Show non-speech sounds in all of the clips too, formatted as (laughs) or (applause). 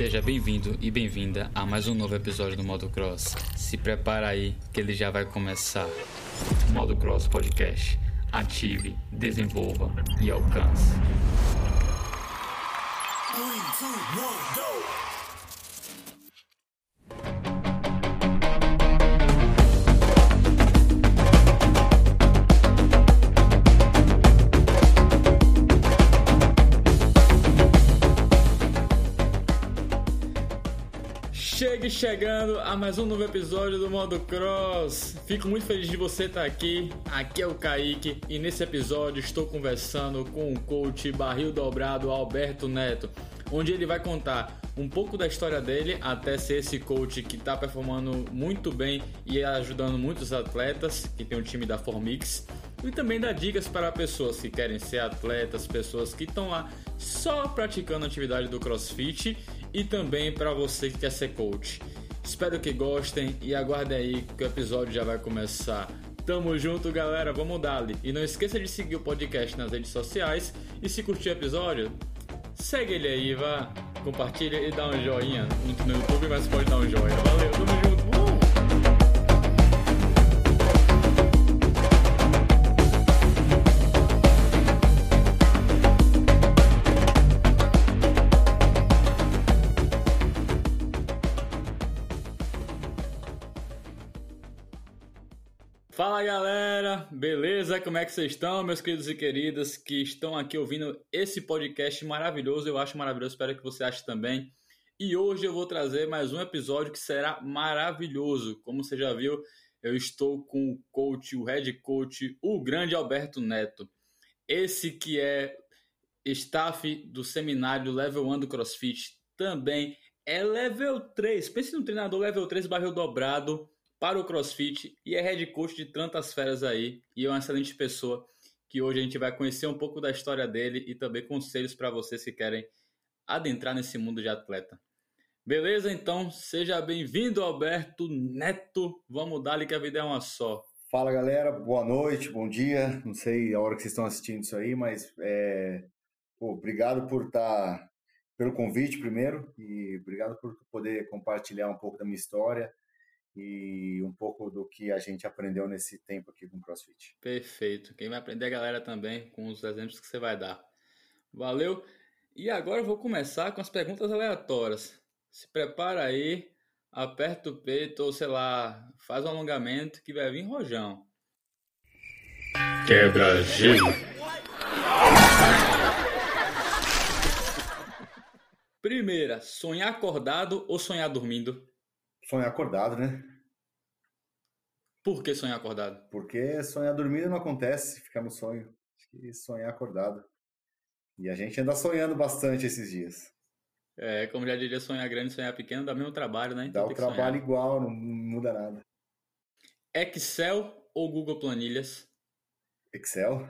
Seja bem-vindo e bem-vinda a mais um novo episódio do Modo Cross. Se prepara aí que ele já vai começar. Modo Cross Podcast. Ative, desenvolva e alcance. Chegando a mais um novo episódio do Modo Cross. Fico muito feliz de você estar aqui. Aqui é o Kaique e nesse episódio estou conversando com o coach barril dobrado Alberto Neto, onde ele vai contar um pouco da história dele até ser esse coach que está performando muito bem e ajudando muitos atletas, que tem um time da Formix. E também dá dicas para pessoas que querem ser atletas, pessoas que estão lá só praticando a atividade do CrossFit e também para você que quer ser coach. Espero que gostem e aguardem aí que o episódio já vai começar. Tamo junto, galera, vamos dar-lhe. E não esqueça de seguir o podcast nas redes sociais e se curtir o episódio, segue ele aí, vá, compartilha e dá um joinha no YouTube, mas pode dar um joinha. Valeu, tamo junto. Fala galera, beleza? Como é que vocês estão, meus queridos e queridas que estão aqui ouvindo esse podcast maravilhoso? Eu acho maravilhoso, espero que você ache também. E hoje eu vou trazer mais um episódio que será maravilhoso. Como você já viu, eu estou com o coach, o head coach, o grande Alberto Neto. Esse que é staff do seminário Level 1 do CrossFit, também é level 3. Pense no treinador level 3 barril dobrado para o CrossFit e é head coach de tantas feras aí e é uma excelente pessoa que hoje a gente vai conhecer um pouco da história dele e também conselhos para vocês que querem adentrar nesse mundo de atleta. Beleza? Então, seja bem-vindo, Alberto Neto. Vamos dar-lhe que a vida é uma só. Fala, galera. Boa noite, bom dia. Não sei a hora que vocês estão assistindo isso aí, mas é... Pô, obrigado por estar... Tá... Pelo convite, primeiro, e obrigado por poder compartilhar um pouco da minha história e um pouco do que a gente aprendeu nesse tempo aqui com o CrossFit. Perfeito. Quem vai aprender a galera também com os exemplos que você vai dar. Valeu. E agora eu vou começar com as perguntas aleatórias. Se prepara aí, aperta o peito ou sei lá, faz um alongamento que vai vir rojão. Quebra gelo. Primeira, sonhar acordado ou sonhar dormindo? Sonhar acordado, né? Por que sonhar acordado? Porque sonhar dormindo não acontece, ficar no sonho. Acho que sonhar acordado. E a gente anda sonhando bastante esses dias. É, como já diria, sonhar grande e sonhar pequeno dá o mesmo trabalho, né? Então dá o trabalho igual, não muda nada. Excel ou Google Planilhas? Excel.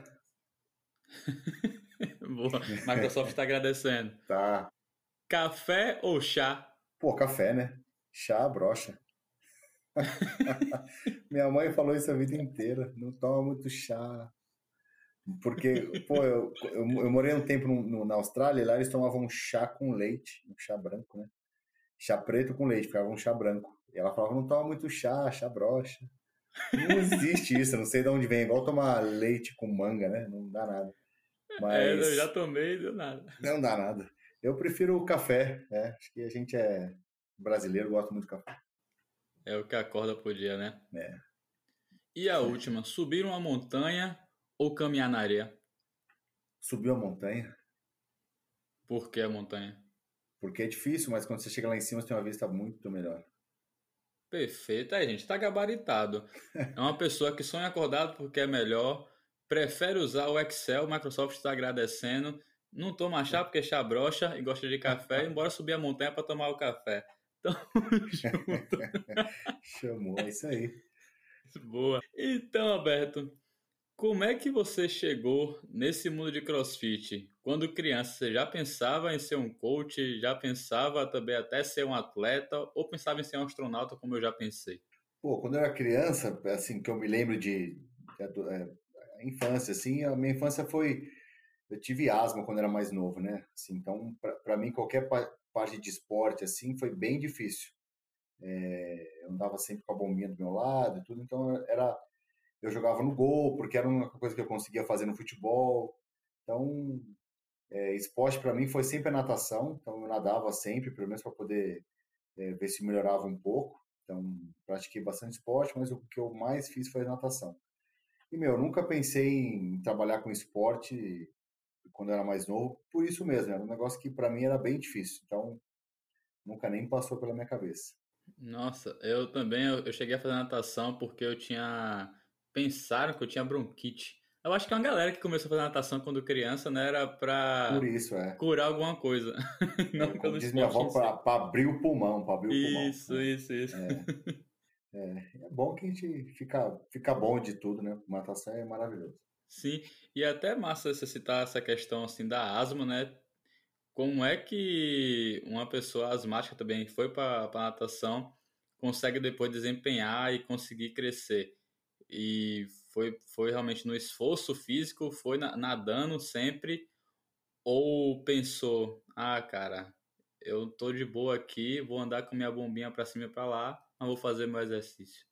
(laughs) Boa. Microsoft está agradecendo. (laughs) Tá. Café ou chá? Pô, café, né? Chá, brocha. (laughs) Minha mãe falou isso a vida inteira. Não toma muito chá. Porque, pô, eu, eu, eu morei um tempo no, no, na Austrália e lá eles tomavam chá com leite, um chá branco, né? Chá preto com leite, ficava um chá branco. E ela falava, não toma muito chá, chá brocha. Não existe isso, não sei de onde vem. Igual tomar leite com manga, né? Não dá nada. Mas... É, eu já tomei, deu nada. Não dá nada. Eu prefiro o café, né? Acho que a gente é brasileiro gosta muito de café. É o que acorda por dia, né? É. E a última, subir uma montanha ou caminhar na areia? Subir a montanha. Por que a montanha? Porque é difícil, mas quando você chega lá em cima, você tem uma vista muito melhor. Perfeito. Aí, gente, tá gabaritado. É uma pessoa que sonha acordado porque é melhor, prefere usar o Excel, o Microsoft está agradecendo, não toma chá porque chá brocha e gosta de café, embora subir a montanha para tomar o café. Tamo (laughs) junto. (laughs) Chamou, é isso aí. Boa. Então, Alberto, como é que você chegou nesse mundo de crossfit? Quando criança, você já pensava em ser um coach? Já pensava também até ser um atleta? Ou pensava em ser um astronauta, como eu já pensei? Pô, quando eu era criança, assim, que eu me lembro de, de, de é, infância, assim, a minha infância foi eu tive asma quando era mais novo, né? Assim, então, para mim, qualquer parte de esporte, assim, foi bem difícil. É, eu andava sempre com a bombinha do meu lado e tudo, então era eu jogava no gol, porque era uma coisa que eu conseguia fazer no futebol. Então, é, esporte para mim foi sempre a natação, então eu nadava sempre, pelo menos para poder é, ver se melhorava um pouco. Então, pratiquei bastante esporte, mas o que eu mais fiz foi natação. E, meu, eu nunca pensei em trabalhar com esporte quando eu era mais novo, por isso mesmo, era um negócio que para mim era bem difícil. Então, nunca nem passou pela minha cabeça. Nossa, eu também, eu cheguei a fazer natação porque eu tinha pensaram que eu tinha bronquite. Eu acho que é uma galera que começou a fazer natação quando criança, né? Era pra isso, é. curar alguma coisa. (laughs) Não Como diz minha avó, pra, pra, abrir o pulmão, pra abrir o pulmão. Isso, né? isso, isso. É. é. é. bom que a gente fica, fica bom de tudo, né? Natação é maravilhoso. Sim, e é até massa você citar essa questão assim da asma, né? Como é que uma pessoa asmática também foi para natação consegue depois desempenhar e conseguir crescer? e foi, foi realmente no esforço físico, foi nadando sempre, ou pensou, ah, cara, eu tô de boa aqui, vou andar com minha bombinha para cima e para lá, mas vou fazer meu exercício?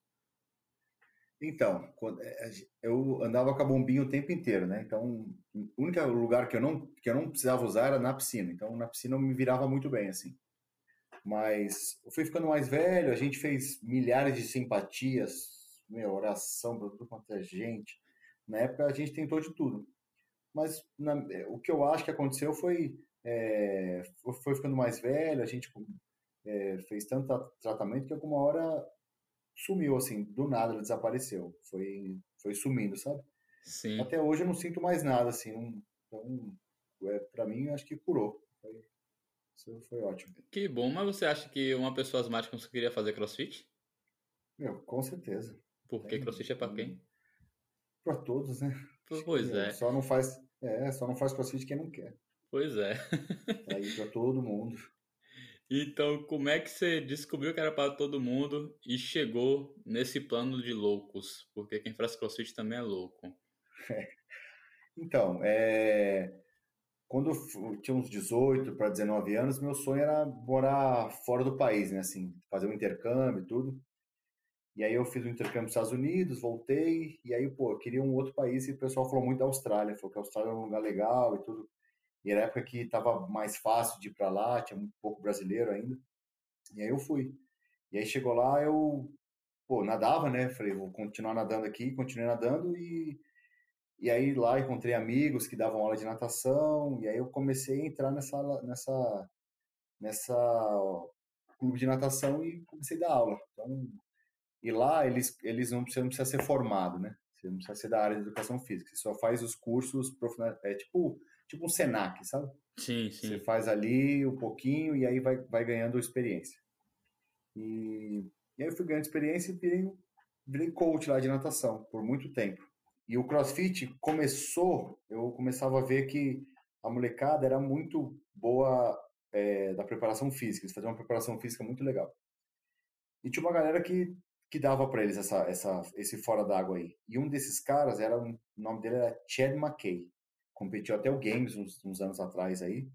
Então, é, eu andava com a bombinha o tempo inteiro, né? Então, o único lugar que eu não que eu não precisava usar era na piscina. Então, na piscina eu me virava muito bem assim. Mas eu fui ficando mais velho, a gente fez milhares de simpatias meu, oração para tudo quanto é gente. Na época a gente tentou de tudo. Mas na, o que eu acho que aconteceu foi, é, foi ficando mais velho, a gente é, fez tanto tratamento que alguma hora sumiu, assim, do nada ele desapareceu. Foi, foi sumindo, sabe? Sim. Até hoje eu não sinto mais nada, assim. Então, é, para mim, acho que curou. Foi, isso foi ótimo. Que bom, mas você acha que uma pessoa asmática conseguiria fazer crossfit? Meu, com certeza. Porque é, crossfit é para quem? Para todos, né? Pois é. Só não faz, é, só não faz crossfit quem não quer. Pois é. é aí para todo mundo. Então, como é que você descobriu que era para todo mundo e chegou nesse plano de loucos? Porque quem faz crossfit também é louco. É. (laughs) Então, é... quando eu tinha uns 18 para 19 anos, meu sonho era morar fora do país, né? Assim, fazer um intercâmbio e tudo. E aí eu fiz um intercâmbio nos Estados Unidos, voltei, e aí, pô, eu queria um outro país e o pessoal falou muito da Austrália, falou que a Austrália era um lugar legal e tudo. E era época que tava mais fácil de ir para lá, tinha muito pouco brasileiro ainda. E aí eu fui. E aí chegou lá, eu, pô, nadava, né? Falei, vou continuar nadando aqui, continuei nadando e e aí lá encontrei amigos que davam aula de natação, e aí eu comecei a entrar nessa nessa nessa ó, clube de natação e comecei a dar aula. Então, e lá eles, eles não, não precisa ser formado, né? Você não precisa ser da área de educação física. Você só faz os cursos. É tipo, tipo um SENAC, sabe? Sim, sim. Você faz ali um pouquinho e aí vai, vai ganhando experiência. E, e aí eu fui ganhando experiência e virei, virei coach lá de natação por muito tempo. E o CrossFit começou, eu começava a ver que a molecada era muito boa é, da preparação física. Eles faziam uma preparação física muito legal. E tinha uma galera que que dava para eles essa, essa, esse fora d'água aí. E um desses caras era o nome dele era Chad McKay. Competiu até o Games uns, uns, anos atrás aí.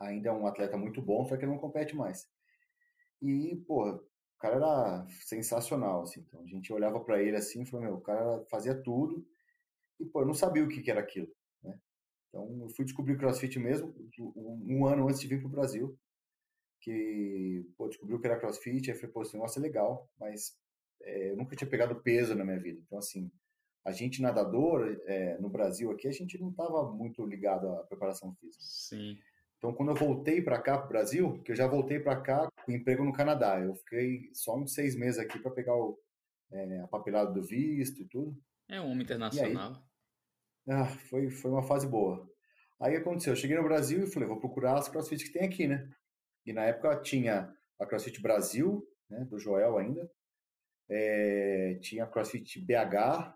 Ainda é um atleta muito bom, só que não compete mais. E, pô, o cara era sensacional, assim. Então a gente olhava para ele assim e falou, meu, o cara fazia tudo. E, pô, eu não sabia o que, que era aquilo, né? Então eu fui descobrir CrossFit mesmo um, um ano antes de vir pro Brasil que pô, descobriu que era crossfit, aí falei, pô, esse negócio é legal, mas é, eu nunca tinha pegado peso na minha vida. Então, assim, a gente nadador, é, no Brasil aqui, a gente não estava muito ligado à preparação física. Sim. Então, quando eu voltei para cá, para o Brasil, que eu já voltei para cá com emprego no Canadá, eu fiquei só uns seis meses aqui para pegar o é, a papelada do visto e tudo. É um homem internacional. Aí, ah, foi, foi uma fase boa. Aí aconteceu, eu cheguei no Brasil e falei, vou procurar as crossfit que tem aqui, né? E na época tinha a CrossFit Brasil, né, do Joel ainda, é, tinha a CrossFit BH,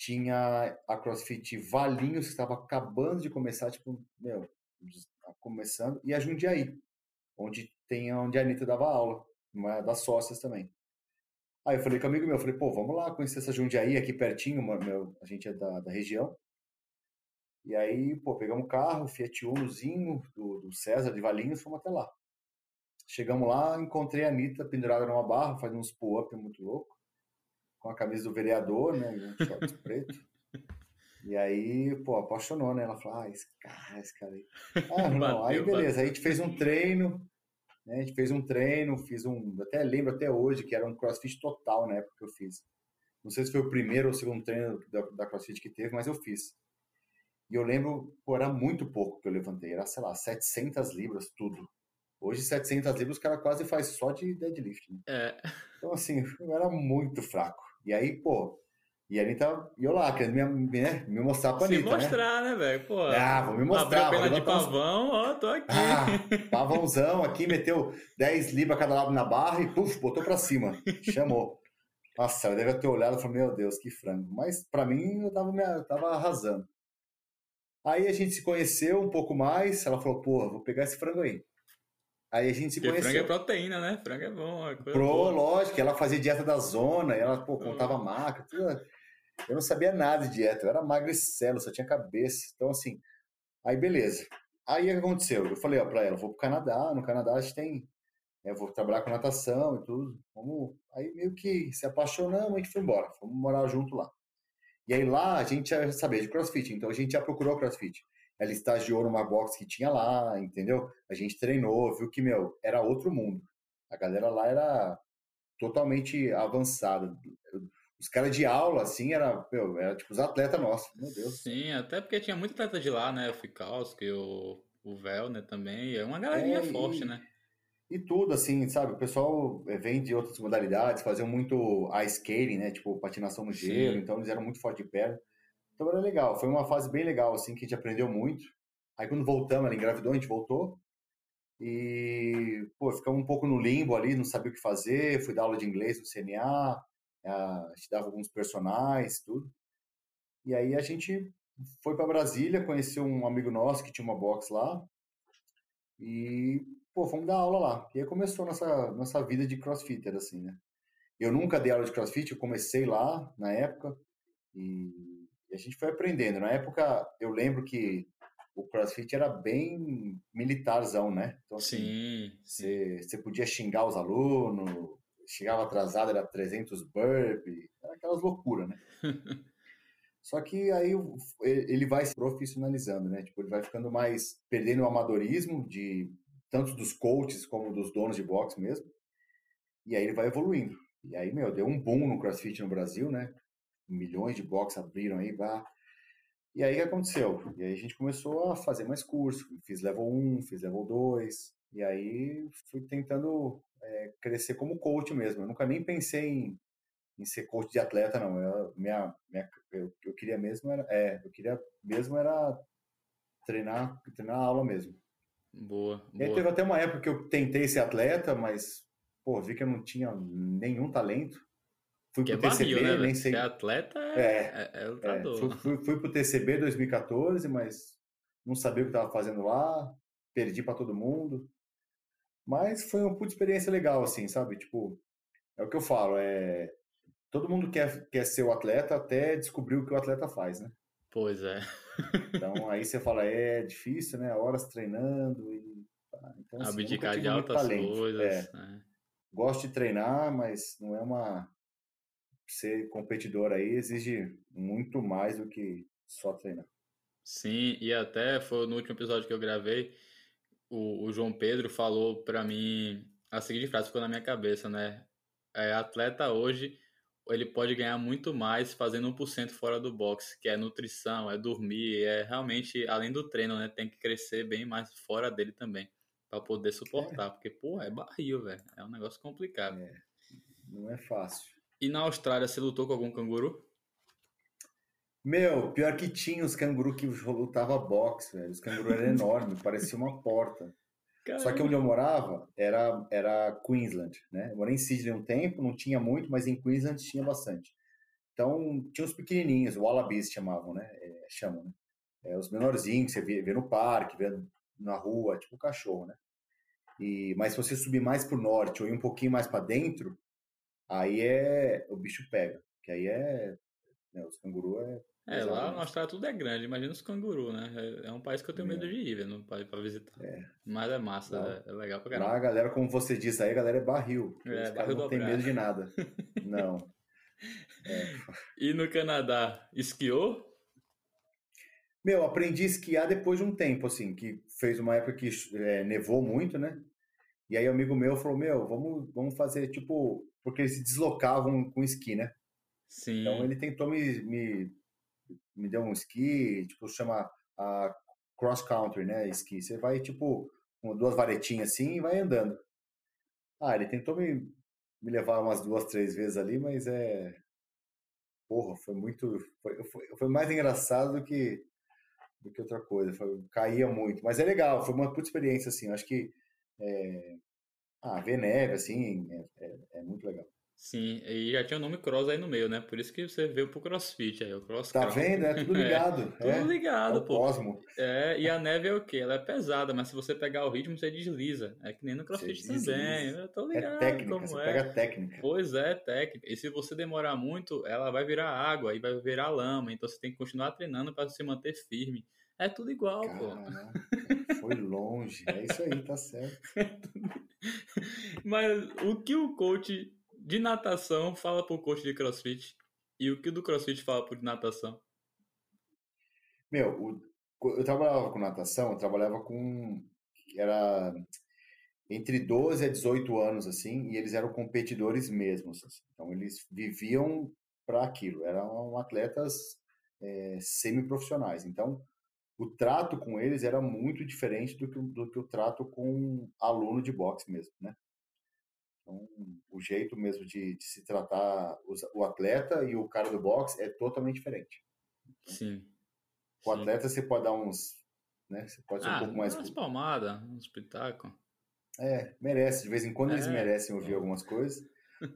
tinha a CrossFit Valinhos, que estava acabando de começar, tipo, meu, tá começando, e a Jundiaí, onde tem onde a Anitta dava aula, uma das sócias também. Aí eu falei com um amigo meu, falei, pô, vamos lá conhecer essa Jundiaí aqui pertinho, meu, a gente é da, da região. E aí, pô, pegamos o carro, Fiat Unozinho do, do César de Valinhos, fomos até lá. Chegamos lá, encontrei a Anitta pendurada numa barra, fazendo uns pull-up muito louco, com a camisa do vereador, né, um short preto. E aí, pô, apaixonou, né? Ela falou, ah, esse cara, esse cara aí. Ah, não, aí beleza, aí a gente fez um treino, né? A gente fez um treino, fiz um, até lembro até hoje que era um crossfit total na época que eu fiz. Não sei se foi o primeiro ou o segundo treino da, da crossfit que teve, mas eu fiz. E eu lembro, pô, era muito pouco que eu levantei, era, sei lá, 700 libras, tudo. Hoje, 700 libras, o cara quase faz só de deadlift. Né? É. Então, assim, eu era muito fraco. E aí, pô, e a Anitta, e eu lá, querendo me, né, me mostrar pra Se Anitta, né? mostrar, né, velho? Pô, ah, vou me mostrar. Abriu a vou perna de pavão, uns... ó, tô aqui. Ah, pavãozão aqui, meteu 10 libras cada lado na barra e, puf, botou pra cima. Chamou. Nossa, ela deve ter olhado e falado, meu Deus, que frango. Mas para mim, eu tava, eu tava arrasando. Aí a gente se conheceu um pouco mais, ela falou, pô, vou pegar esse frango aí. Aí a gente se Porque conheceu. frango é proteína, né? Frango é bom. É Pro, boa. lógico, ela fazia dieta da zona, ela, pô, contava uhum. marca, tudo. Eu não sabia nada de dieta, eu era magricelo, só tinha cabeça. Então, assim, aí beleza. Aí o que aconteceu? Eu falei ó, pra ela, vou pro Canadá, no Canadá a gente tem. Eu vou trabalhar com natação e tudo. Vamos. Aí meio que se apaixonamos, a gente foi embora. Fomos morar junto lá. E aí lá a gente já sabia de crossfit, então a gente já procurou crossfit. Ela estagiou numa box que tinha lá, entendeu? A gente treinou, viu que, meu, era outro mundo. A galera lá era totalmente avançada. Os caras de aula, assim, era, meu, era tipo os atletas nossos, meu Deus. Sim, até porque tinha muito atleta de lá, né? O Fikowski, o, o Velner também. É uma galerinha é, forte, e, né? E tudo, assim, sabe? O pessoal eh, vem de outras modalidades, faziam muito ice skating, né? Tipo, patinação no gelo. Sim. Então, eles eram muito fortes de perna. Então, era legal. Foi uma fase bem legal, assim, que a gente aprendeu muito. Aí, quando voltamos, ela engravidou, a gente voltou. E, pô, ficamos um pouco no limbo ali, não sabia o que fazer. Fui dar aula de inglês no CNA a gente dava alguns personagens, tudo. E aí a gente foi para Brasília, conheceu um amigo nosso que tinha uma box lá e pô, fomos dar aula lá. E aí começou nossa nossa vida de crossfitter assim, né? Eu nunca dei aula de crossfit, eu comecei lá na época e, e a gente foi aprendendo. Na época eu lembro que o CrossFit era bem militarzão, né? Então, assim, sim. Você podia xingar os alunos, chegava atrasado, era 300 burpee, era aquelas loucuras, né? (laughs) Só que aí ele vai se profissionalizando, né? Tipo, ele vai ficando mais perdendo o amadorismo de tanto dos coaches como dos donos de boxe mesmo. E aí ele vai evoluindo. E aí, meu, deu um boom no CrossFit no Brasil, né? Milhões de boxes abriram aí, vá. E aí o que aconteceu? E aí a gente começou a fazer mais curso. Fiz level 1, fiz level 2. E aí fui tentando é, crescer como coach mesmo. Eu nunca nem pensei em, em ser coach de atleta, não. Eu, minha, minha, eu, eu queria mesmo era, é, eu queria mesmo era treinar, treinar a aula mesmo. Boa. E aí teve até uma época que eu tentei ser atleta, mas pô, vi que eu não tinha nenhum talento. Fui que pro é TCB, barril, né, nem sei. Ser atleta é, é, é, é lutador. Fui, fui, fui pro TCB 2014, mas não sabia o que estava fazendo lá, perdi para todo mundo. Mas foi uma puta experiência legal, assim, sabe? Tipo, é o que eu falo, é... Todo mundo quer, quer ser o atleta até descobrir o que o atleta faz, né? Pois é. então (laughs) aí você fala, é difícil, né? Horas treinando e... Então, assim, Abdicar de altas talento. coisas. É. É. Gosto de treinar, mas não é uma... Ser competidor aí exige muito mais do que só treinar. Sim, e até foi no último episódio que eu gravei, o, o João Pedro falou para mim a seguinte frase ficou na minha cabeça, né? É, atleta hoje ele pode ganhar muito mais fazendo 1% fora do boxe, que é nutrição, é dormir, é realmente além do treino, né? Tem que crescer bem mais fora dele também para poder suportar, é. porque pô, é barril, velho, é um negócio complicado. É. Não é fácil. E na Austrália você lutou com algum canguru? Meu, pior que tinha os cangurus que lutava boxe, velho. Os cangurus eram (laughs) enormes, parecia uma porta. Caramba. Só que onde eu morava era, era Queensland, né? Eu morei em Sydney um tempo, não tinha muito, mas em Queensland tinha bastante. Então, tinha os pequenininhos, wallabies chamavam, né? É, chamam, né? É, os menorzinhos que você vê, vê, no parque, vê na rua, tipo cachorro, né? E, mas se você subir mais pro norte ou ir um pouquinho mais para dentro, aí é o bicho pega, que aí é né, os cangurus é É, lá no Austrália tudo é grande, imagina os cangurus, né? É, é um país que eu tenho medo de ir, não para visitar. É. Mas é massa, é, é, legal pra caramba. Lá a galera, como você disse aí, a galera é barril. É, barril não tem medo de nada. não. É. (laughs) E no Canadá, esquiou? Meu, aprendi a esquiar depois de um tempo, assim, que fez uma época que é, nevou muito, né? E aí um amigo meu falou, meu, vamos, vamos fazer, tipo, porque eles se deslocavam com esqui, né? Sim. Então ele tentou me, me me deu um esqui, tipo, chama a cross country, né, esqui. Você vai, tipo, com duas varetinhas assim e vai andando. Ah, ele tentou me, me levar umas duas, três vezes ali, mas é... Porra, foi muito... Foi, foi, foi mais engraçado do que, do que outra coisa. Foi, caía muito. Mas é legal, foi uma puta experiência, assim. Acho que... É... Ah, ver neve, assim, é, é, é muito legal. Sim, e já tinha o nome Cross aí no meio, né? Por isso que você veio pro CrossFit aí, o Cross Tá vendo? É tudo (laughs) ligado. É, tudo ligado, é pô. Cosmo. É, e a neve é o quê? Ela é pesada, mas se você pegar o ritmo, você desliza. É que nem no CrossFit também. Eu tô é ligado. É técnica, como você é. pega técnica. Pois é, técnica. E se você demorar muito, ela vai virar água e vai virar lama. Então você tem que continuar treinando para se manter firme. É tudo igual, Caraca, pô. Foi longe. É isso aí, tá certo. (laughs) mas o que o coach de natação fala pro coach de crossfit e o que do crossfit fala pro de natação? Meu, o, eu trabalhava com natação, eu trabalhava com. Era entre 12 a 18 anos, assim, e eles eram competidores mesmos. Assim. Então, eles viviam para aquilo, eram atletas é, semiprofissionais. Então, o trato com eles era muito diferente do que, do que o trato com aluno de boxe mesmo, né? Então, o jeito mesmo de, de se tratar os, o atleta e o cara do boxe é totalmente diferente. Então, sim. O atleta você pode dar uns. Né, você pode ser ah, um pouco mais. Umas palmadas, um espetáculo. É, merece. De vez em quando é. eles merecem ouvir algumas coisas.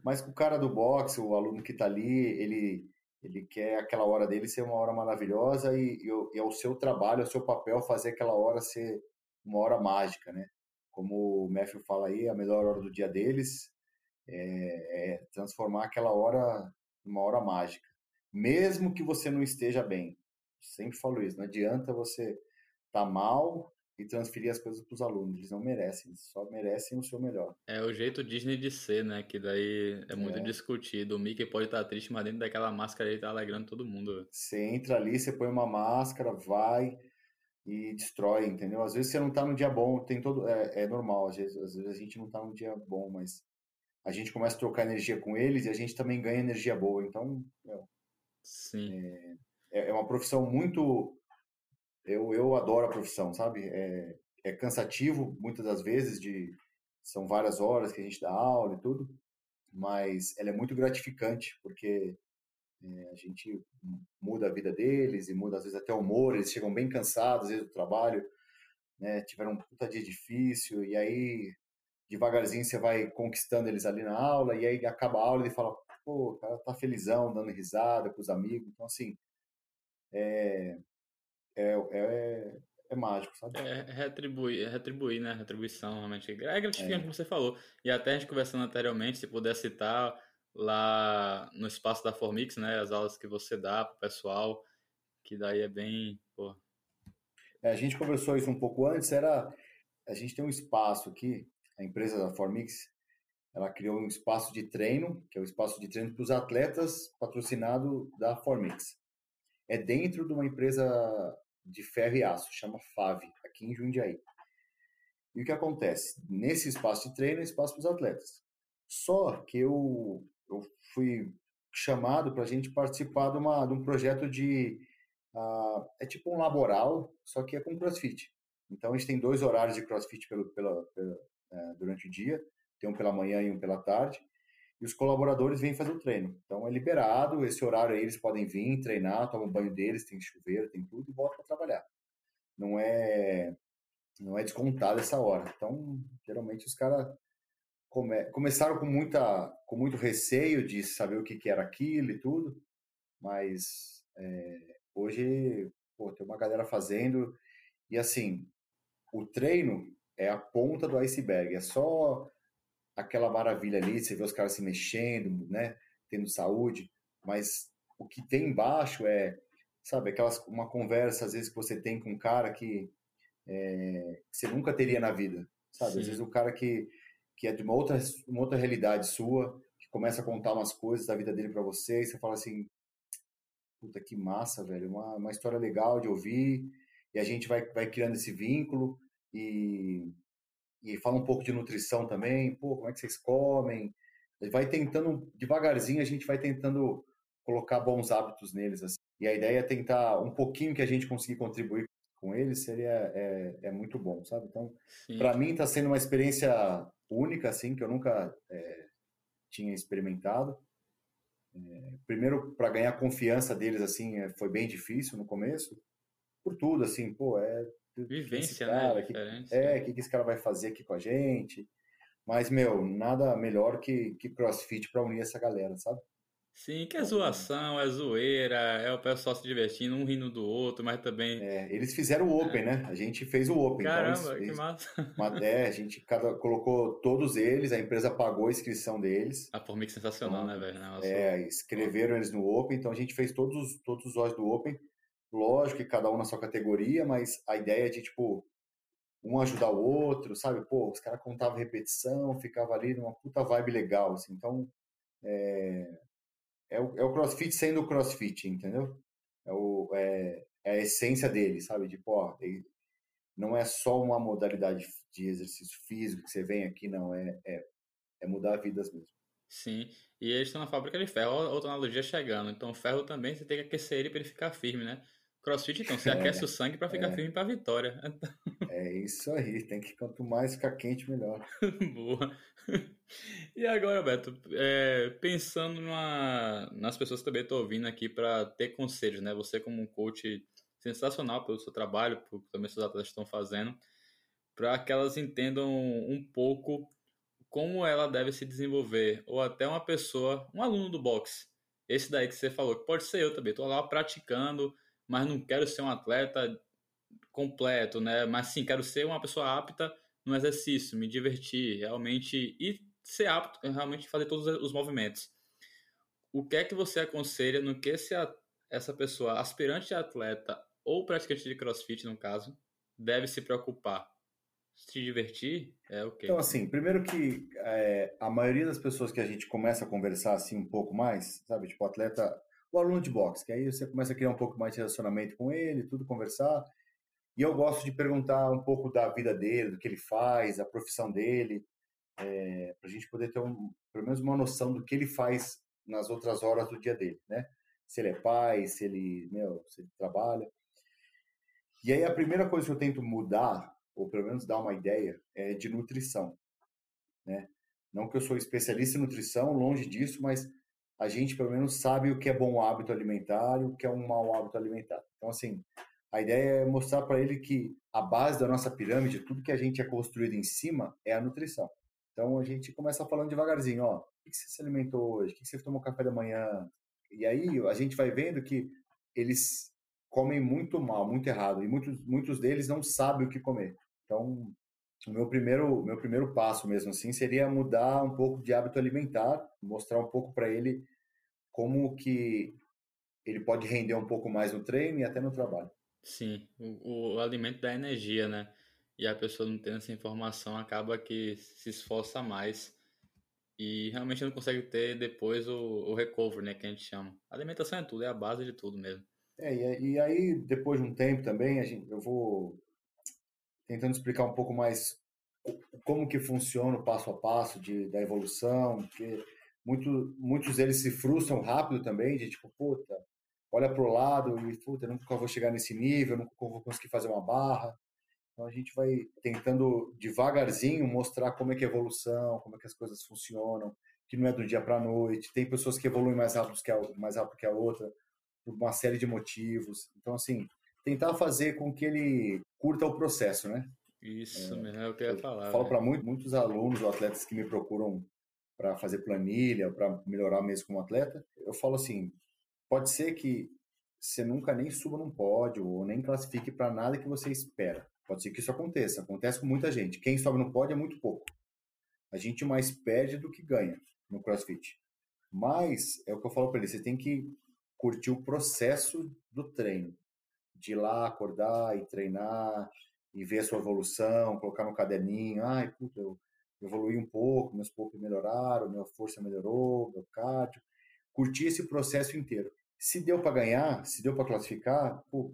Mas o cara do boxe, o aluno que está ali, ele, ele quer aquela hora dele ser uma hora maravilhosa e, e, e é o seu trabalho, é o seu papel fazer aquela hora ser uma hora mágica, né? como o Matthew fala aí, a melhor hora do dia deles é, é transformar aquela hora numa hora mágica. Mesmo que você não esteja bem. Sempre falo isso, não adianta você estar tá mal e transferir as coisas para os alunos. Eles não merecem, eles só merecem o seu melhor. É o jeito Disney de ser, né? Que daí é muito é. discutido. O Mickey pode estar triste, mas dentro daquela máscara ele tá alegrando todo mundo. Você entra ali, você põe uma máscara, vai, e destrói, entendeu? Às vezes você não tá no dia bom, tem todo é, é normal, às vezes, às vezes a gente não tá no dia bom, mas a gente começa a trocar energia com eles e a gente também ganha energia boa, então, meu, Sim. É, é uma profissão muito eu, eu adoro a profissão, sabe? É, é cansativo muitas das vezes de são várias horas que a gente dá aula e tudo, mas ela é muito gratificante porque é, a gente muda a vida deles e muda às vezes até o humor, eles chegam bem cansados às vezes do trabalho, né? Tiveram um puta dia difícil e aí devagarzinho você vai conquistando eles ali na aula e aí acaba a aula e fala, pô, o cara tá felizão, dando risada com os amigos. Então, assim, é, é, é, é mágico, sabe? É, é retribuir, é retribuir, né? Retribuição, realmente. É gratificante, é. como você falou. E até a gente conversando anteriormente, se puder citar lá no espaço da Formix, né? As aulas que você dá para o pessoal, que daí é bem. Pô. É, a gente conversou isso um pouco antes, era. A gente tem um espaço aqui, a empresa da Formix, ela criou um espaço de treino, que é o espaço de treino para os atletas patrocinado da Formix. É dentro de uma empresa de ferro e aço, chama FAV, aqui em Jundiaí. E o que acontece? Nesse espaço de treino é espaço para os atletas. Só que eu eu fui chamado para a gente participar de, uma, de um projeto de. Uh, é tipo um laboral, só que é com crossfit. Então a gente tem dois horários de crossfit pelo, pela, pela é, durante o dia, tem um pela manhã e um pela tarde, e os colaboradores vêm fazer o treino. Então é liberado, esse horário aí eles podem vir, treinar, tomar banho deles, tem chuveiro, tem tudo, e voltam para trabalhar. Não é não é descontado essa hora. Então, geralmente os caras come, começaram com, muita, com muito receio de saber o que, que era aquilo e tudo, mas é, hoje pô, tem uma galera fazendo, e assim, o treino é a ponta do iceberg, é só aquela maravilha ali, você vê os caras se mexendo, né, tendo saúde, mas o que tem embaixo é sabe, aquelas, uma conversa, às vezes, que você tem com um cara que, é, que você nunca teria na vida, sabe? Sim. Às vezes o cara que, que é de uma outra, uma outra realidade sua, que começa a contar umas coisas da vida dele para você, e você fala assim, puta, que massa, velho, uma, uma história legal de ouvir, e a gente vai, vai criando esse vínculo, e, e fala um pouco de nutrição também, pô, como é que vocês comem, vai tentando, devagarzinho a gente vai tentando colocar bons hábitos neles, assim. E a ideia é tentar um pouquinho que a gente conseguir contribuir com eles seria é, é muito bom, sabe? Então, para mim está sendo uma experiência única, assim, que eu nunca é, tinha experimentado. É, primeiro, para ganhar confiança deles, assim, é, foi bem difícil no começo, por tudo, assim, pô, é vivência, cara, né? Que, é, o que, que esse cara vai fazer aqui com a gente? Mas, meu, nada melhor que, que crossfit para unir essa galera, sabe? Sim, que é zoação, é zoeira, é o pessoal se divertindo, um rindo do outro, mas também. É, eles fizeram o Open, é. né? A gente fez o Open. Então Caramba, então que massa. Uma, (laughs) é, a gente cada, colocou todos eles, a empresa pagou a inscrição deles. A formiga sensacional, então, né, velho? Nossa. É, escreveram eles no Open, então a gente fez todos, todos os olhos do Open. Lógico que cada um na sua categoria, mas a ideia de, tipo, um ajudar o outro, sabe? Pô, os caras contavam repetição, ficava ali numa puta vibe legal, assim. Então, é, é, o, é o crossfit sendo o crossfit, entendeu? É, o, é, é a essência dele, sabe? Tipo, ó, não é só uma modalidade de exercício físico que você vem aqui, não. É, é, é mudar vidas mesmo. Sim, e eles estão na fábrica de ferro, outra analogia chegando. Então, o ferro também você tem que aquecer ele para ele ficar firme, né? Crossfit, então, você é, aquece o sangue para ficar é. firme para a vitória. É isso aí, tem que quanto mais ficar quente, melhor. (laughs) Boa. E agora, Beto, é, pensando numa, nas pessoas que também estou ouvindo aqui para ter conselhos, né? Você como um coach sensacional pelo seu trabalho, por também seus atletas estão fazendo, para que elas entendam um pouco como ela deve se desenvolver, ou até uma pessoa, um aluno do boxe, esse daí que você falou, que pode ser eu também, estou lá praticando, mas não quero ser um atleta completo, né? Mas sim, quero ser uma pessoa apta no exercício, me divertir, realmente e ser apto a realmente fazer todos os movimentos. O que é que você aconselha no que se a, essa pessoa, aspirante atleta ou praticante de CrossFit no caso, deve se preocupar? Se divertir é o quê? Então, assim, primeiro que é, a maioria das pessoas que a gente começa a conversar assim um pouco mais, sabe, tipo atleta o aluno de boxe, que aí você começa a criar um pouco mais de relacionamento com ele, tudo conversar. E eu gosto de perguntar um pouco da vida dele, do que ele faz, a profissão dele, é, para a gente poder ter um, pelo menos uma noção do que ele faz nas outras horas do dia dele, né? Se ele é pai, se ele, meu, se ele trabalha. E aí a primeira coisa que eu tento mudar, ou pelo menos dar uma ideia, é de nutrição, né? Não que eu sou especialista em nutrição, longe disso, mas a gente pelo menos sabe o que é bom hábito alimentar e o que é um mau hábito alimentar. Então, assim, a ideia é mostrar para ele que a base da nossa pirâmide, tudo que a gente é construído em cima, é a nutrição. Então, a gente começa falando devagarzinho, ó, o que você se alimentou hoje? O que você tomou café da manhã? E aí a gente vai vendo que eles comem muito mal, muito errado, e muitos, muitos deles não sabem o que comer. Então, o meu primeiro, meu primeiro passo mesmo assim seria mudar um pouco de hábito alimentar, mostrar um pouco para ele como que ele pode render um pouco mais no treino e até no trabalho. Sim, o, o alimento dá energia, né? E a pessoa não tendo essa informação acaba que se esforça mais e realmente não consegue ter depois o, o recovery, né? Que a gente chama. A alimentação é tudo, é a base de tudo mesmo. É, e, aí depois de um tempo também, a gente, eu vou tentando explicar um pouco mais como que funciona o passo a passo de, da evolução, porque muito, muitos deles se frustram rápido também, de tipo, puta, olha pro lado e, puta, nunca vou chegar nesse nível, nunca vou conseguir fazer uma barra. Então a gente vai tentando devagarzinho mostrar como é que é a evolução, como é que as coisas funcionam, que não é do dia para noite. Tem pessoas que evoluem mais rápido que a, mais rápido que a outra, por uma série de motivos. Então, assim, tentar fazer com que ele curta o processo, né? Isso é, mesmo é o que eu ia falar. Eu falo né? para muito, muitos alunos ou atletas que me procuram para fazer planilha, para melhorar mesmo como atleta, eu falo assim: pode ser que você nunca nem suba num pódio ou nem classifique para nada que você espera. Pode ser que isso aconteça. Acontece com muita gente. Quem sobe no pódio é muito pouco. A gente mais perde do que ganha no CrossFit. Mas é o que eu falo para ele: você tem que curtir o processo do treino, de ir lá, acordar e treinar, e ver a sua evolução, colocar no caderninho, ai, puta, eu evolui um pouco, meus poucos melhoraram, minha força melhorou, meu cardio. Curtir esse processo inteiro. Se deu para ganhar, se deu para classificar, pô,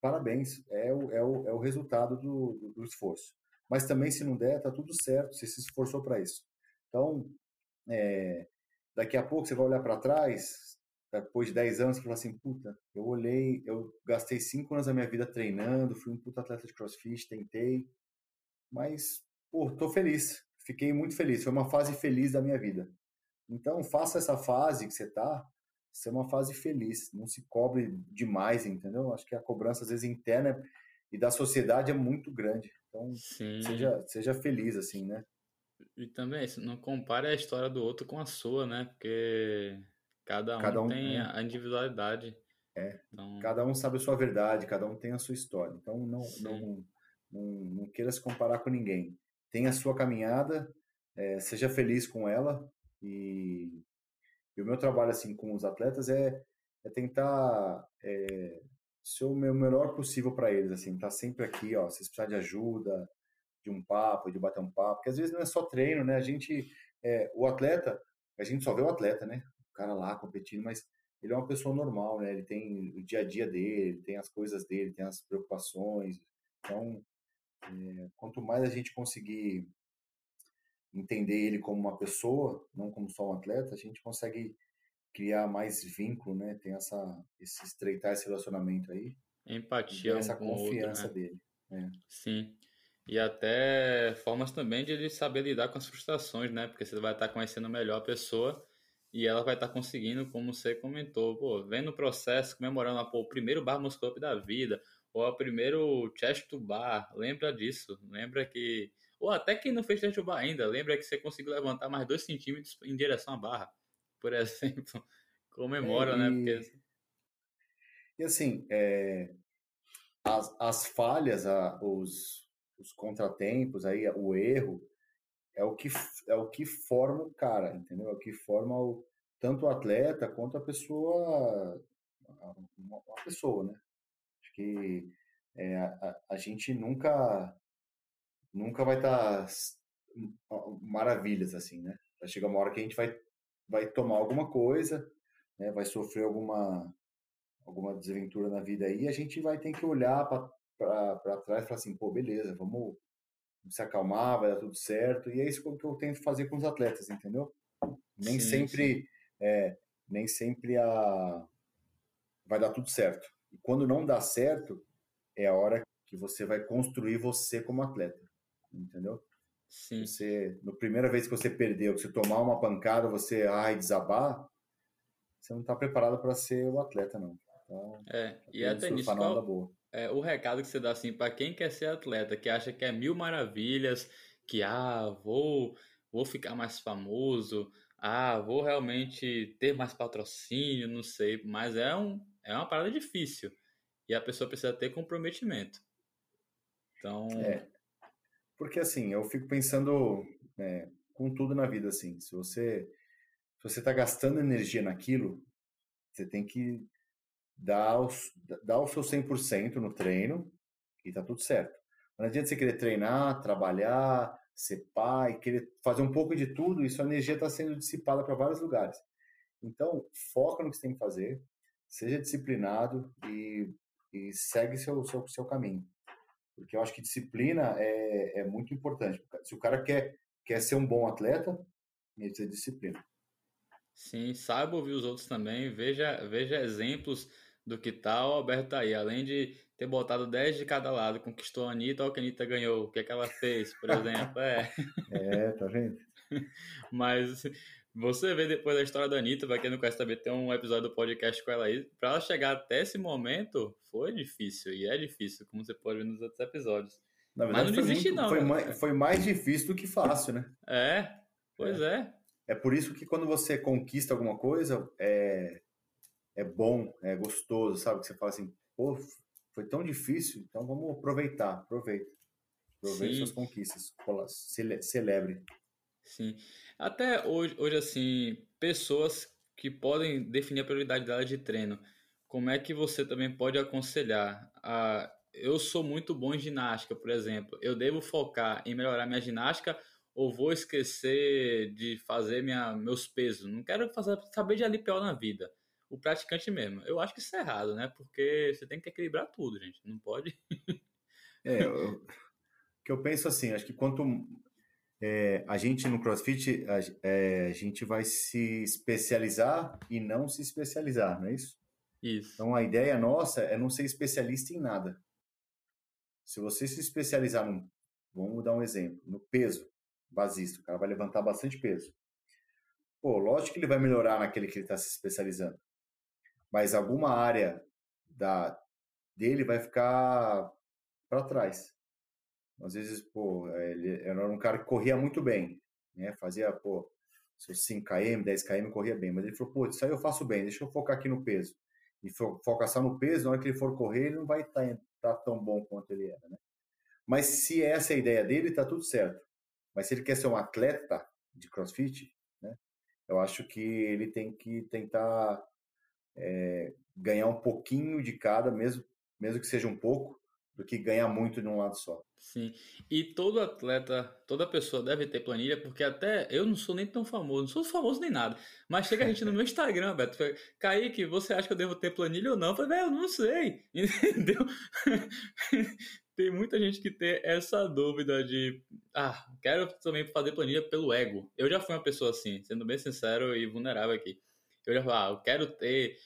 parabéns, é o, é o, é o resultado do, do, do, esforço. Mas também, se não der, tá tudo certo, você se esforçou para isso. Então, é, daqui a pouco você vai olhar para trás, depois de 10 anos, e falar assim, puta, eu olhei, eu gastei 5 anos da minha vida treinando, fui um puta atleta de crossfit, tentei, mas, pô, tô feliz, fiquei muito feliz. Foi uma fase feliz da minha vida. Então, faça essa fase que você está ser uma fase feliz. Não se cobre demais, entendeu? Acho que a cobrança, às vezes, interna e da sociedade é muito grande. Então, seja, seja feliz, assim, né? E também, não compare a história do outro com a sua, né? Porque cada um, cada um tem é. a individualidade. É. Então... Cada um sabe a sua verdade, cada um tem a sua história. Então, não, não, não, não queira se comparar com ninguém tenha a sua caminhada, é, seja feliz com ela e, e, o meu trabalho assim com os atletas é, é tentar é, ser o meu melhor possível para eles, assim, tá sempre aqui, ó, se precisar de ajuda, de um papo, de bater um papo, porque às vezes não é só treino, né? A gente, é, o atleta, a gente só vê o atleta, né? Cara lá competindo, mas ele é uma pessoa normal, né? Ele tem o dia a dia dele, tem as coisas dele, tem as preocupações. Então, é, quanto mais a gente conseguir entender ele como uma pessoa, não como só um atleta, a gente consegue criar mais vínculo, né? Tem essa esse estreitar esse relacionamento aí. Empatia, essa confiança outro, né? dele. É. Sim. E até formas também de ele saber lidar com as frustrações, né? Porque você vai estar conhecendo melhor a pessoa e ela vai estar conseguindo, como você comentou, pô, vendo o processo, comemorando pô, o primeiro bar muscle up da vida, ou o primeiro chest to bar, lembra disso, lembra que, ou até quem não fez chest to bar ainda, lembra que você conseguiu levantar mais dois centímetros em direção à barra, por (laughs) exemplo, comemora, é, né? Porque... E assim, é... as, as falhas, a, os, os contratempos, aí, o erro, é o que é o que forma o cara, entendeu? É o que forma o, tanto o atleta quanto a pessoa, uma, uma pessoa, né? que é, a, a, gente nunca nunca vai estar tá maravilhas assim, né? Vai chegar uma hora que a gente vai vai tomar alguma coisa, né? Vai sofrer alguma alguma desventura na vida aí, a gente vai ter que olhar para trás e falar assim, pô, beleza, vamos se acalmar, vai dar tudo certo. E é isso que eu tento fazer com os atletas, entendeu? Nem sim, sempre sim. É, nem sempre a vai dar tudo certo. E quando não dá certo, é a hora que você vai construir você como atleta, entendeu? Sim. Você, na primeira vez que você perdeu, que você tomar uma pancada, você ai desabar, você não está preparado para ser o atleta não. Então, é, e até nisso qual, é, o recado que você dá assim para quem quer ser atleta, que acha que é mil maravilhas, que ah, vou vou ficar mais famoso, ah, vou realmente ter mais patrocínio, não sei, mas é um é uma parada difícil. E a pessoa precisa ter comprometimento. Então. É. Porque assim, eu fico pensando é, com tudo na vida, assim. Se você se você está gastando energia naquilo, você tem que dar, os, dar o seu 100% no treino e tá tudo certo. Não adianta você querer treinar, trabalhar, ser pai, querer fazer um pouco de tudo e sua energia está sendo dissipada para vários lugares. Então, foca no que você tem que fazer, seja disciplinado e, e segue seu, seu, seu caminho. Porque eu acho que disciplina é, é muito importante. Se o cara quer, quer ser um bom atleta, ele precisa de disciplina. Sim, saiba ouvir os outros também, veja, veja exemplos do que tal o Alberto tá aí. Além de ter botado 10 de cada lado, conquistou a Anitta, olha o que a Anitta ganhou, o que, é que ela fez, por exemplo. É, (laughs) é tá vendo? (laughs) Mas você vê depois da história da Anitta, pra quem não conhece também, tem um episódio do podcast com ela aí. Pra ela chegar até esse momento, foi difícil, e é difícil, como você pode ver nos outros episódios. Verdade, Mas não desiste, não. Foi mais, foi mais, difícil do que fácil, né? É, pois é. é. É por isso que quando você conquista alguma coisa, é, é bom, é gostoso, sabe? Que você fala assim, pô, foi tão difícil, então vamos aproveitar, aproveita. Aproveite suas conquistas, celebre. Sim. Até hoje, hoje, assim, pessoas que podem definir a prioridade dela de treino, como é que você também pode aconselhar? A, eu sou muito bom em ginástica, por exemplo. Eu devo focar em melhorar minha ginástica ou vou esquecer de fazer minha, meus pesos? Não quero fazer, saber de LPO na vida. O praticante mesmo. Eu acho que isso é errado, né? Porque você tem que equilibrar tudo, gente. Não pode. (laughs) é, eu, que eu penso assim, acho que quanto é, a gente no CrossFit, a, é, a, gente vai se especializar e não se especializar, não é isso? Isso. Então a ideia nossa é não ser especialista em nada. Se você se especializar no, vamos dar um exemplo, no peso basista, o cara vai levantar bastante peso. Pô, lógico que ele vai melhorar naquele que ele está se especializando, mas alguma área da dele vai ficar para trás. Às vezes, pô, ele era um cara que corria muito bem, né? Fazia, pô, seus 5km, 10km corria bem, mas ele falou, pô, isso aí eu faço bem, deixa eu focar aqui no peso. E focar só no peso, na hora que ele for correr, ele não vai estar tá, tá tão bom quanto ele era, né? Mas se essa é a ideia dele, tá tudo certo. Mas se ele quer ser um atleta de crossfit, né? Eu acho que ele tem que tentar é, ganhar um pouquinho de cada, mesmo, mesmo que seja um pouco, do que ganhar muito de um lado só. Sim. E todo atleta, toda pessoa deve ter planilha, porque até eu não sou nem tão famoso, não sou famoso nem nada. Mas chega a gente no meu Instagram, Beto, Kaique, você acha que eu devo ter planilha ou não? Eu falei, velho, eu não sei. (laughs) Entendeu? (laughs) tem muita gente que tem essa dúvida de, ah, quero também fazer planilha pelo ego. Eu já fui uma pessoa assim, sendo bem sincero e vulnerável aqui. Eu já falei, ah, eu quero ter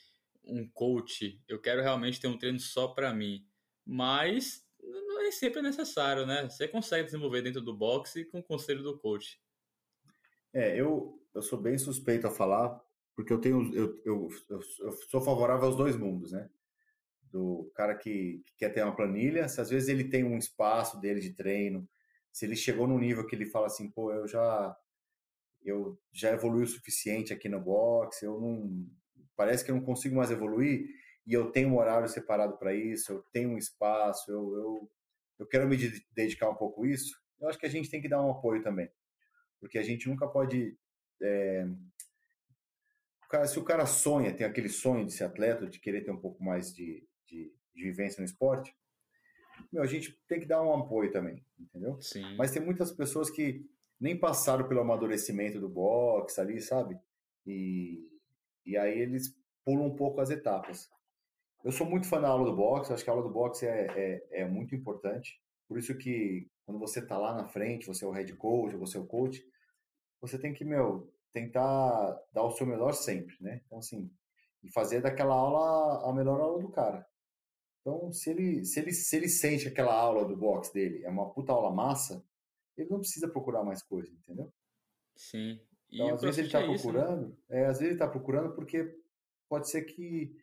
um coach, eu quero realmente ter um treino só para mim. Mas não é sempre necessário, né? Você consegue desenvolver dentro do boxe com o conselho do coach. É, eu, eu sou bem suspeito a falar, porque eu tenho eu, eu, eu sou favorável aos dois mundos, né? Do cara que, que, quer ter uma planilha, se às vezes ele tem um espaço dele de treino, se ele chegou num nível que ele fala assim, pô, eu já eu já evolui o suficiente aqui no boxe, eu não parece que eu não consigo mais evoluir, e eu tenho um horário separado para isso, eu tenho um espaço, eu, eu, eu quero me dedicar um pouco a isso, eu acho que a gente tem que dar um apoio também. Porque a gente nunca pode. É... Cara, se o cara sonha, tem aquele sonho de ser atleta, de querer ter um pouco mais de, de, de vivência no esporte, meu, a gente tem que dar um apoio também, entendeu? Sim. Mas tem muitas pessoas que nem passaram pelo amadurecimento do boxe ali, sabe? E, e aí eles pulam um pouco as etapas. Eu sou muito fã da aula do boxe, acho que a aula do boxe é, é, é muito importante. Por isso que quando você está lá na frente, você é o head coach, você é o coach, você tem que, meu, tentar dar o seu melhor sempre, né? Então, assim, e fazer daquela aula a melhor aula do cara. Então, se ele, se ele, se ele sente aquela aula do boxe dele é uma puta aula massa, ele não precisa procurar mais coisa, entendeu? Sim. E então, às vezes ele está é procurando, isso, né? é, às vezes ele está procurando porque pode ser que